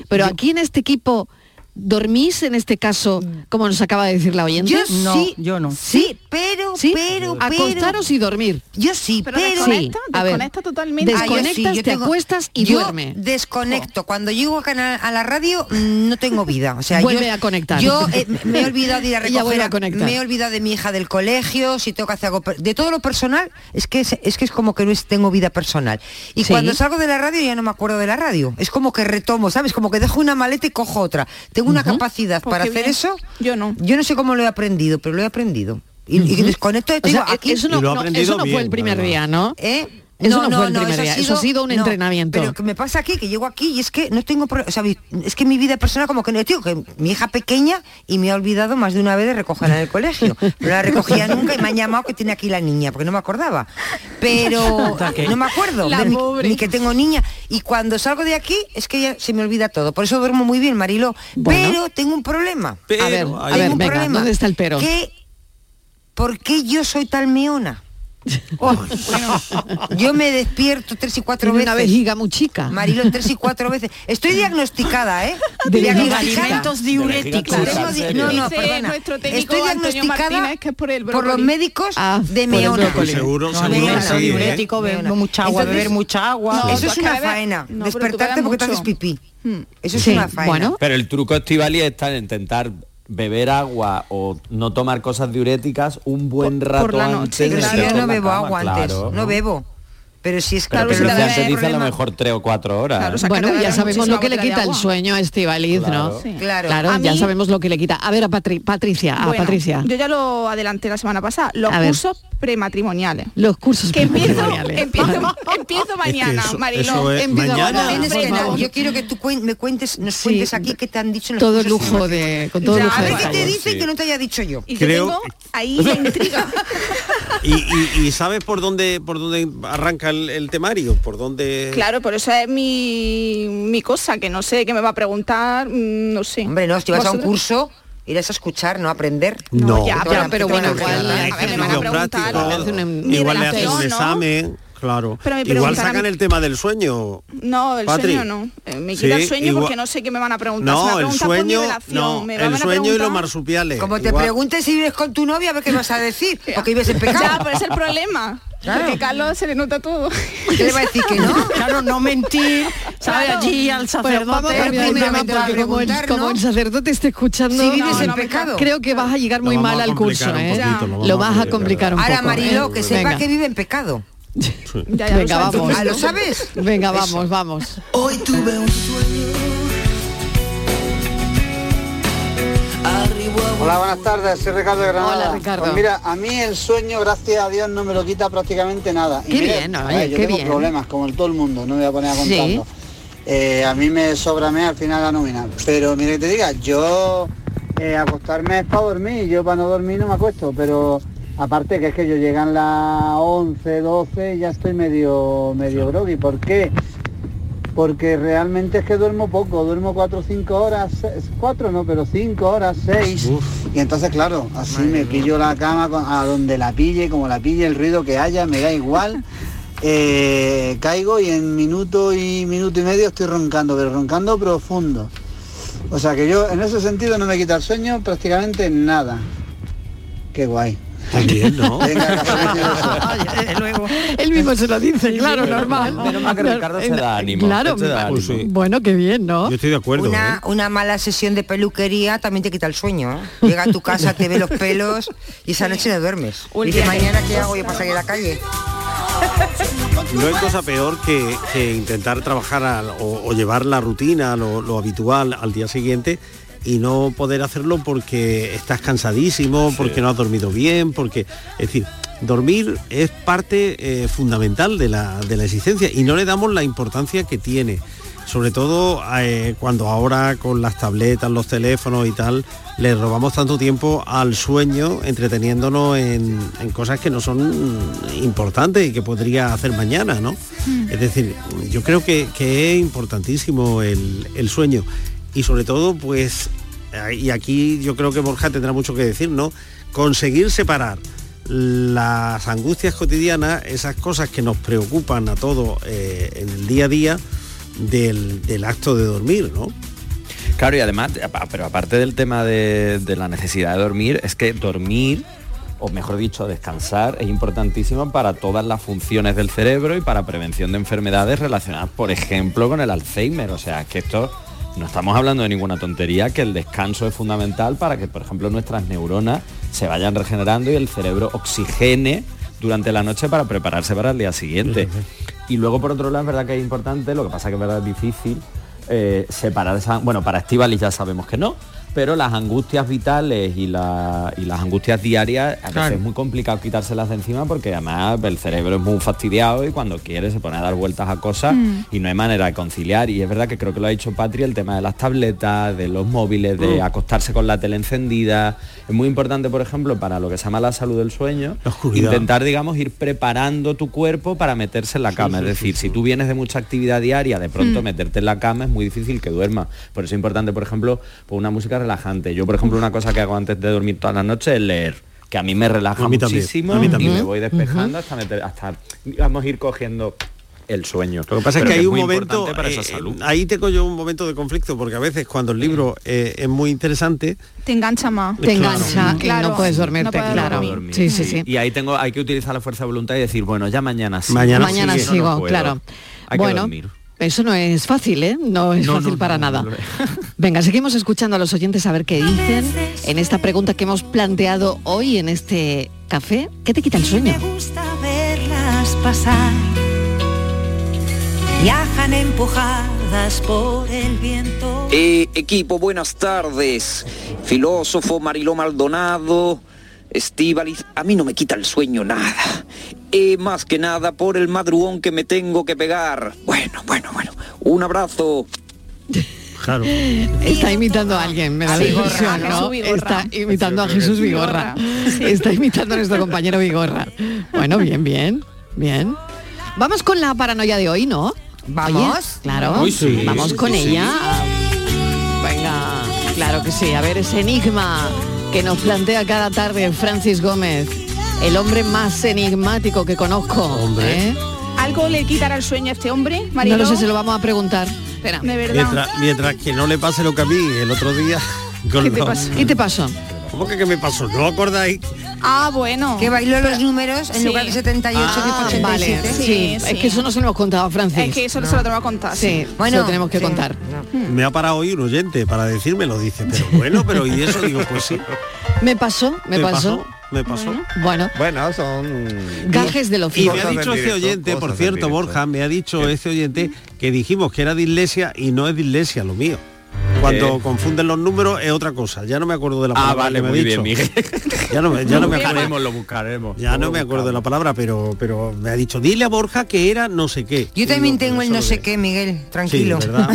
Pero aquí en este equipo, ¿dormís en este caso, como nos acaba de decir la oyente? Yo sí, yo no. Sí, pero, ¿Sí? pero, pero. Acostaros y dormir. Yo sí, Pero pero. desconecta, Sí, a ver. desconecta totalmente. Ah, yo Desconectas, sí, yo te tengo- acuestas y yo duerme. desconecto. Cuando llego a, canal- a la radio mm, no tengo vida. O sea, Vuelve yo, a conectar. Yo eh, me he olvidado de ir a recoger. a conectar. me he olvidado de mi hija del colegio, si tengo que hacer algo. De todo lo personal, es que es, es que es como que no es- tengo vida personal. Y Sí. cuando salgo de la radio ya no me acuerdo de la radio. Es como que retomo, ¿sabes? Como que dejo una maleta y cojo otra. Tengo una capacidad Pues para hacer bien. eso. Yo no. Yo no sé cómo lo he aprendido, pero lo he aprendido. Y, y desconecto te O sea, digo, aquí. eso no, Y no, eso no fue el primer día, ¿no? ¿Eh? Eso no fue el primer día, eso ha sido un entrenamiento. Pero que me pasa aquí, que llego aquí y es que no tengo o sea, es que mi vida personal como que no digo que mi hija pequeña y me ha olvidado más de una vez de recogerla en el colegio. No la recogía nunca y me han llamado que tiene aquí la niña, porque no me acordaba. Pero no me acuerdo La pobre. ni que tengo niña. Y cuando salgo de aquí es que ya se me olvida todo. Por eso duermo muy bien, Marilo. Pero tengo un problema. Pero, a ver, a ver, venga, problema. ¿dónde está el pero? Que, ¿Por qué yo soy tan meona? Oh, yo me despierto tres y cuatro Tiene veces. una vejiga muy chica. Marilo, tres y cuatro veces. Estoy diagnosticada, ¿eh? De alimentos diuréticos. No, no, perdona. Estoy diagnosticada Martínez que es por el por los médicos Ah, de meona. Seguro, No, seguro meona. sí, ¿eh? diurético, beber Meona. mucha agua, Entonces, beber mucha agua. No, Eso es es una faena. no, Despertarte porque te haces mucho. pipí. Eso es Sí, una faena. bueno. Pero el truco estivali está en intentar beber agua o no tomar cosas diuréticas un buen Por- rato por la noche, antes claro. yo meterse no bebo agua antes, claro. no bebo. Pero si es Claro, Pero si antes dice a lo mejor tres o cuatro horas. Claro, o sea, bueno, ya sabemos lo que le quita el sueño a Estivaliz, ¿no? Claro. Sí. Claro. Claro, ya mí- sabemos lo que le quita. A ver, a Patri- Patricia, a Bueno, Patricia. Yo ya lo adelanté la semana pasada. Los A ver. cursos prematrimoniales. Los cursos que empiezo, prematrimoniales. empiezo, empiezo mañana, eso- Mariló. eso es mañana. que- favor. yo quiero que tú cuen- me cuentes, nos Sí. cuentes aquí qué te han dicho en los Todo lujo de- con todo Ya, lujo a ver qué te dicen que no te haya dicho yo. Y Creo- tengo ahí la intriga. ¿Y, y- y sabes por dónde por dónde arranca el, el temario? ¿Por dónde...? Claro, por eso es mi, mi cosa, que no sé, que me va a preguntar, mm, no sé. Hombre, no, si vas a un curso, irás a escuchar, no a aprender. No, ya, ya, pero, pero bueno, igual, a a ver, ver, me van a Ejercicios preguntar. prácticos, mi igual le hacen un ¿no? examen, claro. Pero Igual sacan el tema del sueño. No, el Patri. sueño no. Eh, Me quita Sí, el sueño igual- porque no sé qué me van a preguntar. No, el sueño, no, me el van a sueño y los marsupiales. Como te Igual- preguntes si vives con tu novia, a ver qué vas a decir. Porque vives en pecado. Ya, pero es el problema. Claro. Porque Carlos se le nota todo. ¿Qué le va a decir que no? Claro, no mentir. Claro. Allí al Bueno, vamos a sacerdote. porque como el, sacerdote esté escuchando, Si vives no, en no, pecado. creo que vas a llegar muy mal al curso, ¿eh? lo vas a complicar. un Ahora, poco. Marilo, ¿eh? que sepa Venga. que vive en pecado. Ya, Venga, vamos. Ah, ¿lo sabes? Venga, Eso. vamos, vamos. Hoy tuve un sueño. Hola, buenas tardes, soy Ricardo de Granada. Hola, Ricardo. Pues mira, a mí el sueño, gracias a Dios, no me lo quita prácticamente nada. Y Qué mira, bien, a oye, ver, yo qué tengo bien. problemas, como el todo el mundo, no me voy a poner a Sí. contarlo. Eh, a mí me sobra mes al final la nómina. Pero mira que te diga, yo eh, acostarme es para dormir, yo para no dormir no me acuesto, pero aparte que es que yo llegan las 11, 12 y ya estoy medio, medio groggy. ¿Por qué? porque realmente es que duermo poco, duermo cuatro o cinco horas, seis- cuatro no, pero cinco horas, seis. Y entonces, claro, así me pillo la cama a donde la pille, como la pille, el ruido que haya, me da igual. Eh, caigo y en minuto y minuto y medio estoy roncando, pero roncando profundo. O sea que yo en ese sentido no me quita el sueño prácticamente nada. Qué guay. También, ¿no? Venga, y besos. luego. Él mismo se lo dice, claro, normal. Menos mal que Ricardo se da ánimo. Claro, se da Pues ánimo. bueno, qué bien, ¿no? Yo estoy de acuerdo, Una, ¿eh? una mala sesión de peluquería también te quita el sueño. ¿eh? Llega a tu casa, te ve los pelos y esa noche no duermes. El Dice, mañana qué hago yo para salir a la calle. No hay cosa peor que, que intentar trabajar al- o, o llevar la rutina, lo, lo habitual al día siguiente y no poder hacerlo porque estás cansadísimo, porque no has dormido bien, porque, es decir, dormir es parte eh, fundamental de la, de la existencia y no le damos la importancia que tiene. Sobre todo eh, cuando ahora con las tabletas, los teléfonos y tal, le robamos tanto tiempo al sueño entreteniéndonos en, en cosas que no son importantes y que podría hacer mañana, ¿no? Es decir, yo creo que, que es importantísimo el, el sueño y sobre todo, pues, y aquí yo creo que Borja tendrá mucho que decir, ¿no? Conseguir separar las angustias cotidianas, esas cosas que nos preocupan a todos eh, en el día a día, del, del acto de dormir, ¿no? Claro, y además, pero aparte del tema de, de la necesidad de dormir, es que dormir, o mejor dicho, descansar, es importantísimo para todas las funciones del cerebro y para prevención de enfermedades relacionadas, por ejemplo, con el Alzheimer. O sea, que esto no estamos hablando de ninguna tontería, que el descanso es fundamental para que, por ejemplo, nuestras neuronas se vayan regenerando y el cerebro oxigene durante la noche para prepararse para el día siguiente. Y luego, por otro lado, es verdad que es importante, lo que pasa que es verdad es difícil, eh, separar esa, bueno, para Estivali ya sabemos que no, pero las angustias vitales y, la- y las angustias diarias a veces Claro. es muy complicado quitárselas de encima porque además el cerebro es muy fastidiado y cuando quiere se pone a dar vueltas a cosas Mm. y no hay manera de conciliar. Y es verdad que creo que lo ha dicho Patri, el tema de las tabletas, de los móviles, de Mm. acostarse con la tele encendida. Es muy importante, por ejemplo, para lo que se llama la salud del sueño, intentar, digamos, ir preparando tu cuerpo para meterse en la cama. es decir, si tú vienes de mucha actividad diaria, de pronto Mm. meterte en la cama es muy difícil que duerma. Por eso es importante, por ejemplo, pues una música relajante. Yo, por ejemplo, una cosa que hago antes de dormir todas las noches es leer que a mí me relaja A mí muchísimo a mí y me voy despejando hasta meter, hasta digamos ir cogiendo el sueño. Lo que pasa Pero es que hay un momento, para esa eh, salud. ahí tengo yo un momento de conflicto, porque a veces cuando el libro eh, es muy interesante, Te engancha más. Te engancha y no puedes dormirte, no claro. dormir. Sí, sí, sí. Y ahí tengo, hay que utilizar la fuerza de voluntad y decir, bueno, ya mañana sí. Mañana Mañana sigue. sigo, No, no puedo. claro. Hay que bueno, dormir. Eso no es fácil, ¿eh? No es No, fácil no, para no, nada. Venga, seguimos escuchando a los oyentes a ver qué dicen en esta pregunta que hemos planteado hoy en este café. ¿Qué te quita el sueño? Me gusta verlas pasar. Viajan empujadas por el viento. Eh, equipo, buenas tardes. Filósofo Mariló Maldonado, Estíbaliz, a mí no me quita el sueño nada. Y más que nada por el madrugón que me tengo que pegar. Bueno, bueno, bueno. Un abrazo. Claro. Está imitando a alguien, me da la Sí, impresión, ¿no? Está imitando a Jesús Vigorra. Está imitando a nuestro compañero Vigorra. Bueno, bien, bien, bien. Vamos con la paranoia de hoy, ¿no? Vamos. Oye, claro. Uy, sí, Vamos con sí. ella. Venga, claro que sí. A ver ese enigma que nos plantea cada tarde Francis Gómez. El hombre más enigmático que conozco. ¿eh? ¿Algo le quitará el sueño a este hombre, No Mariló? lo sé, se lo vamos a preguntar. Espera. De verdad. Mientras, mientras que no le pase lo que a mí el otro día. con ¿Qué te los-? ¿Qué te pasó? ¿Cómo que qué me pasó? ¿No acordáis? Ah, bueno. Que bailó los números en Sí. lugar de 78 Ah, tipo vale, 87. sí, es que eso no se lo hemos contado a Francis. Es que eso no. se lo tengo que contar. Sí, Sí. bueno, lo tenemos que contar. Me ha parado hoy un oyente para decírmelo. Dice, pero bueno, pero y eso digo, pues sí. Me pasó, me, pasó. Me pasó. Bueno, Bueno, son... gajes del Y oficio. me ha dicho ese oyente, por cierto, Borja, me ha dicho ese oyente que dijimos que era de iglesia y no es de iglesia lo mío. Cuando ¿Qué? confunden los números es otra cosa. Ya no me acuerdo de la Ah, palabra vale, que me ha muy dicho. bien, Miguel. Ya no me, ya no me acuerdo. lo buscaremos. Ya no me acuerdo de la palabra, pero pero me ha dicho, dile a Borja que era no sé qué. Yo Y también tengo el no sé qué, Miguel, tranquilo. Sí, ¿verdad?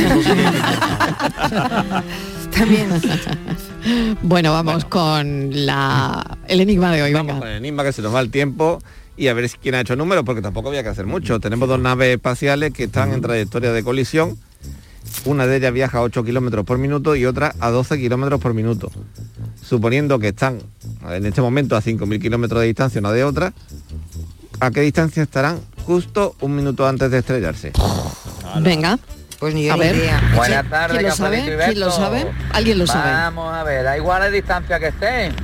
también. Bueno, vamos con la el enigma de hoy. Vamos venga. con el enigma que se nos va el tiempo y a ver si quién ha hecho números, porque tampoco había que hacer mucho. Tenemos dos naves espaciales que están en trayectoria de colisión. Una de ellas viaja a 8 kilómetros por minuto y otra a 12 kilómetros por minuto. Suponiendo que están en este momento a 5.000 kilómetros de distancia una de otra, ¿a qué distancia estarán justo un minuto antes de estrellarse? Venga. Pues ni A ver. Buenas tardes, ¿Quién lo sabe? ¿Quién lo sabe? ¿Alguien lo sabe? Vamos a ver, da igual la distancia que estén.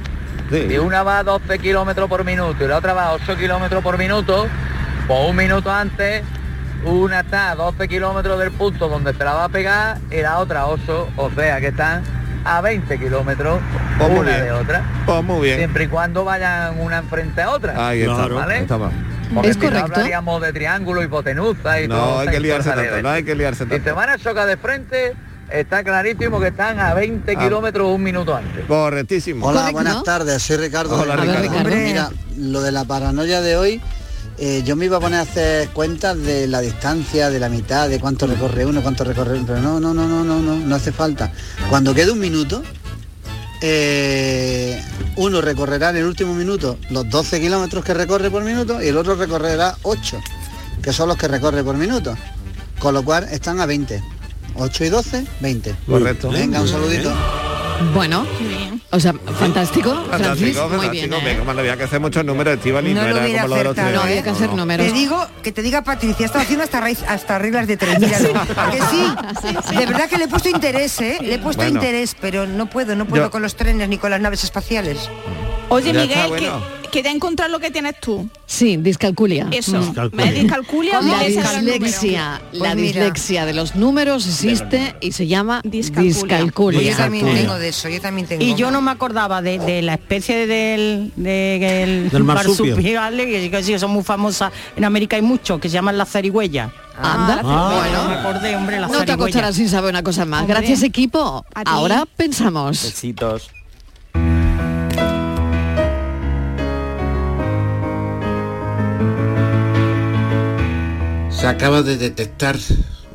Si una va a 12 kilómetros por minuto y la otra va a 8 kilómetros por minuto, pues un minuto antes, una está a 12 kilómetros del punto donde se la va a pegar y la otra 8, o sea que están a 20 kilómetros Pues una bien. de otra. Pues muy bien. Siempre y cuando vayan una enfrente a otra. Ahí está, ¿vale? ahí está. Porque Es si no correcto. hablaríamos de triángulo, hipotenusa y No, todo. hay que liarse tanto, no hay que liarse Si tanto. te van a chocar de frente, está clarísimo que están a 20 Ah. kilómetros un minuto antes. Correctísimo. Hola, buenas tardes, soy Ricardo. Hola, Ricardo. Mira, lo de la paranoia de hoy, eh, yo me iba a poner a hacer cuentas de la distancia, de la mitad, de cuánto recorre uno, cuánto recorre uno, pero no, no, no, no, no, no, no hace falta. Cuando quede un minuto, eh, uno recorrerá en el último minuto los 12 kilómetros que recorre por minuto y el otro recorrerá 8, que son los que recorre por minuto. Con lo cual están a 20. 8 y 12, 20. Correcto. Venga, un saludito. Bueno, o sea, fantástico, Francis, Fantástico, muy bien. ¿eh? Venga, había que hacer muchos números, Estivali, no, No lo era como lo de los. No había que hacer no. números. Te digo, que te diga Patricia, estaba haciendo hasta, raíz- hasta reglas de tres, míralo. ¿A que sí? De verdad que le he puesto interés, ¿eh? Le he puesto Bueno. interés, pero no puedo, no puedo Yo- con los trenes ni con las naves espaciales. Oye, Ya Miguel, está, bueno. que, que te ha encontrado lo que tienes tú. Sí, discalculia. Eso. Mm. ¿Ves? Discalculia. La dislexia, Pues la dislexia de los números existe y se llama Discalculia. discalculia. Pues yo también Discalculia. tengo de eso, yo también tengo. Y yo no me acordaba de, de la especie del, de- del Del marsupio. marsupial, que, que sí, son muy famosas. En América hay muchos que se llaman la zarigüeya. Anda, Ah. Bueno, me acordé, hombre, la no te zarigüeya. acostarás sin saber una cosa más. Hombre. Gracias equipo. Ahora pensamos. Besitos. Se acaba de detectar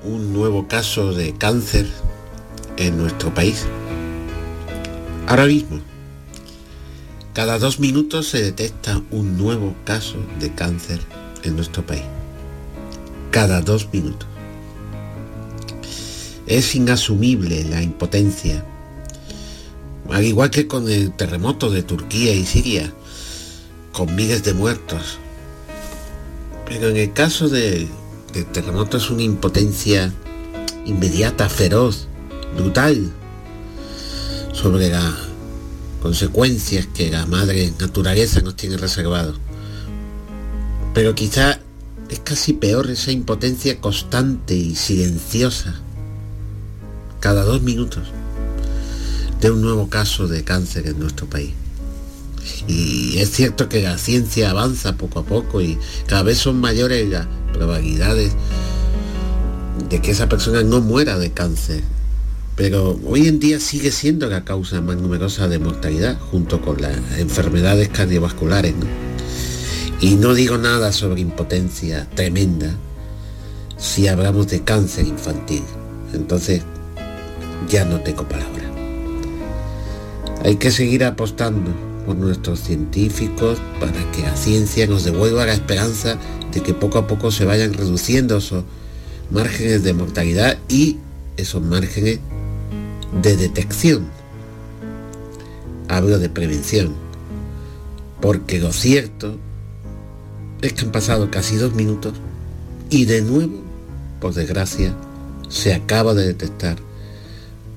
un nuevo caso de cáncer en nuestro país. Ahora mismo, cada dos minutos se detecta un nuevo caso de cáncer en nuestro país. Cada dos minutos. Es inasumible la impotencia. Al igual que con el terremoto de Turquía y Siria, con miles de muertos. Pero en el caso de, del terremoto es una impotencia inmediata, feroz, brutal, sobre las consecuencias que la madre naturaleza nos tiene reservado. Pero quizá es casi peor esa impotencia constante y silenciosa, cada dos minutos, de un nuevo caso de cáncer en nuestro país. Y es cierto que la ciencia avanza poco a poco y cada vez son mayores las probabilidades de que esa persona no muera de cáncer. pero hoy en día sigue siendo la causa más numerosa de mortalidad junto con las enfermedades cardiovasculares. Y no digo nada sobre impotencia tremenda si hablamos de cáncer infantil. Entonces ya no tengo palabra. Hay que seguir apostando por nuestros científicos para que la ciencia nos devuelva la esperanza de que poco a poco se vayan reduciendo esos márgenes de mortalidad y esos márgenes de detección. Hablo de prevención, porque lo cierto es que han pasado casi dos minutos y de nuevo, por desgracia, se acaba de detectar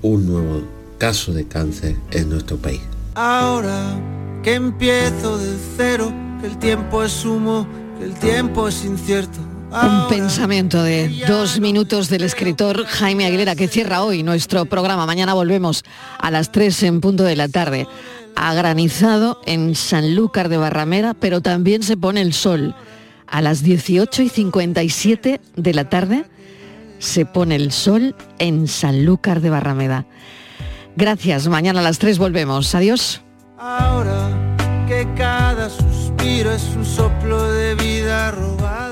un nuevo caso de cáncer en nuestro país. Ahora que empiezo de cero, que el tiempo es que el tiempo es incierto. Un pensamiento de dos minutos del escritor Jaime Aguilera que cierra hoy nuestro programa. Mañana volvemos a las 3 en punto de la tarde. Ha granizado en Sanlúcar de Barrameda, pero también se pone el sol. A las 18 y 57 de la tarde se pone el sol en Sanlúcar de Barrameda. Gracias, mañana a las 3 volvemos. Adiós. Ahora que cada es un soplo de vida robada.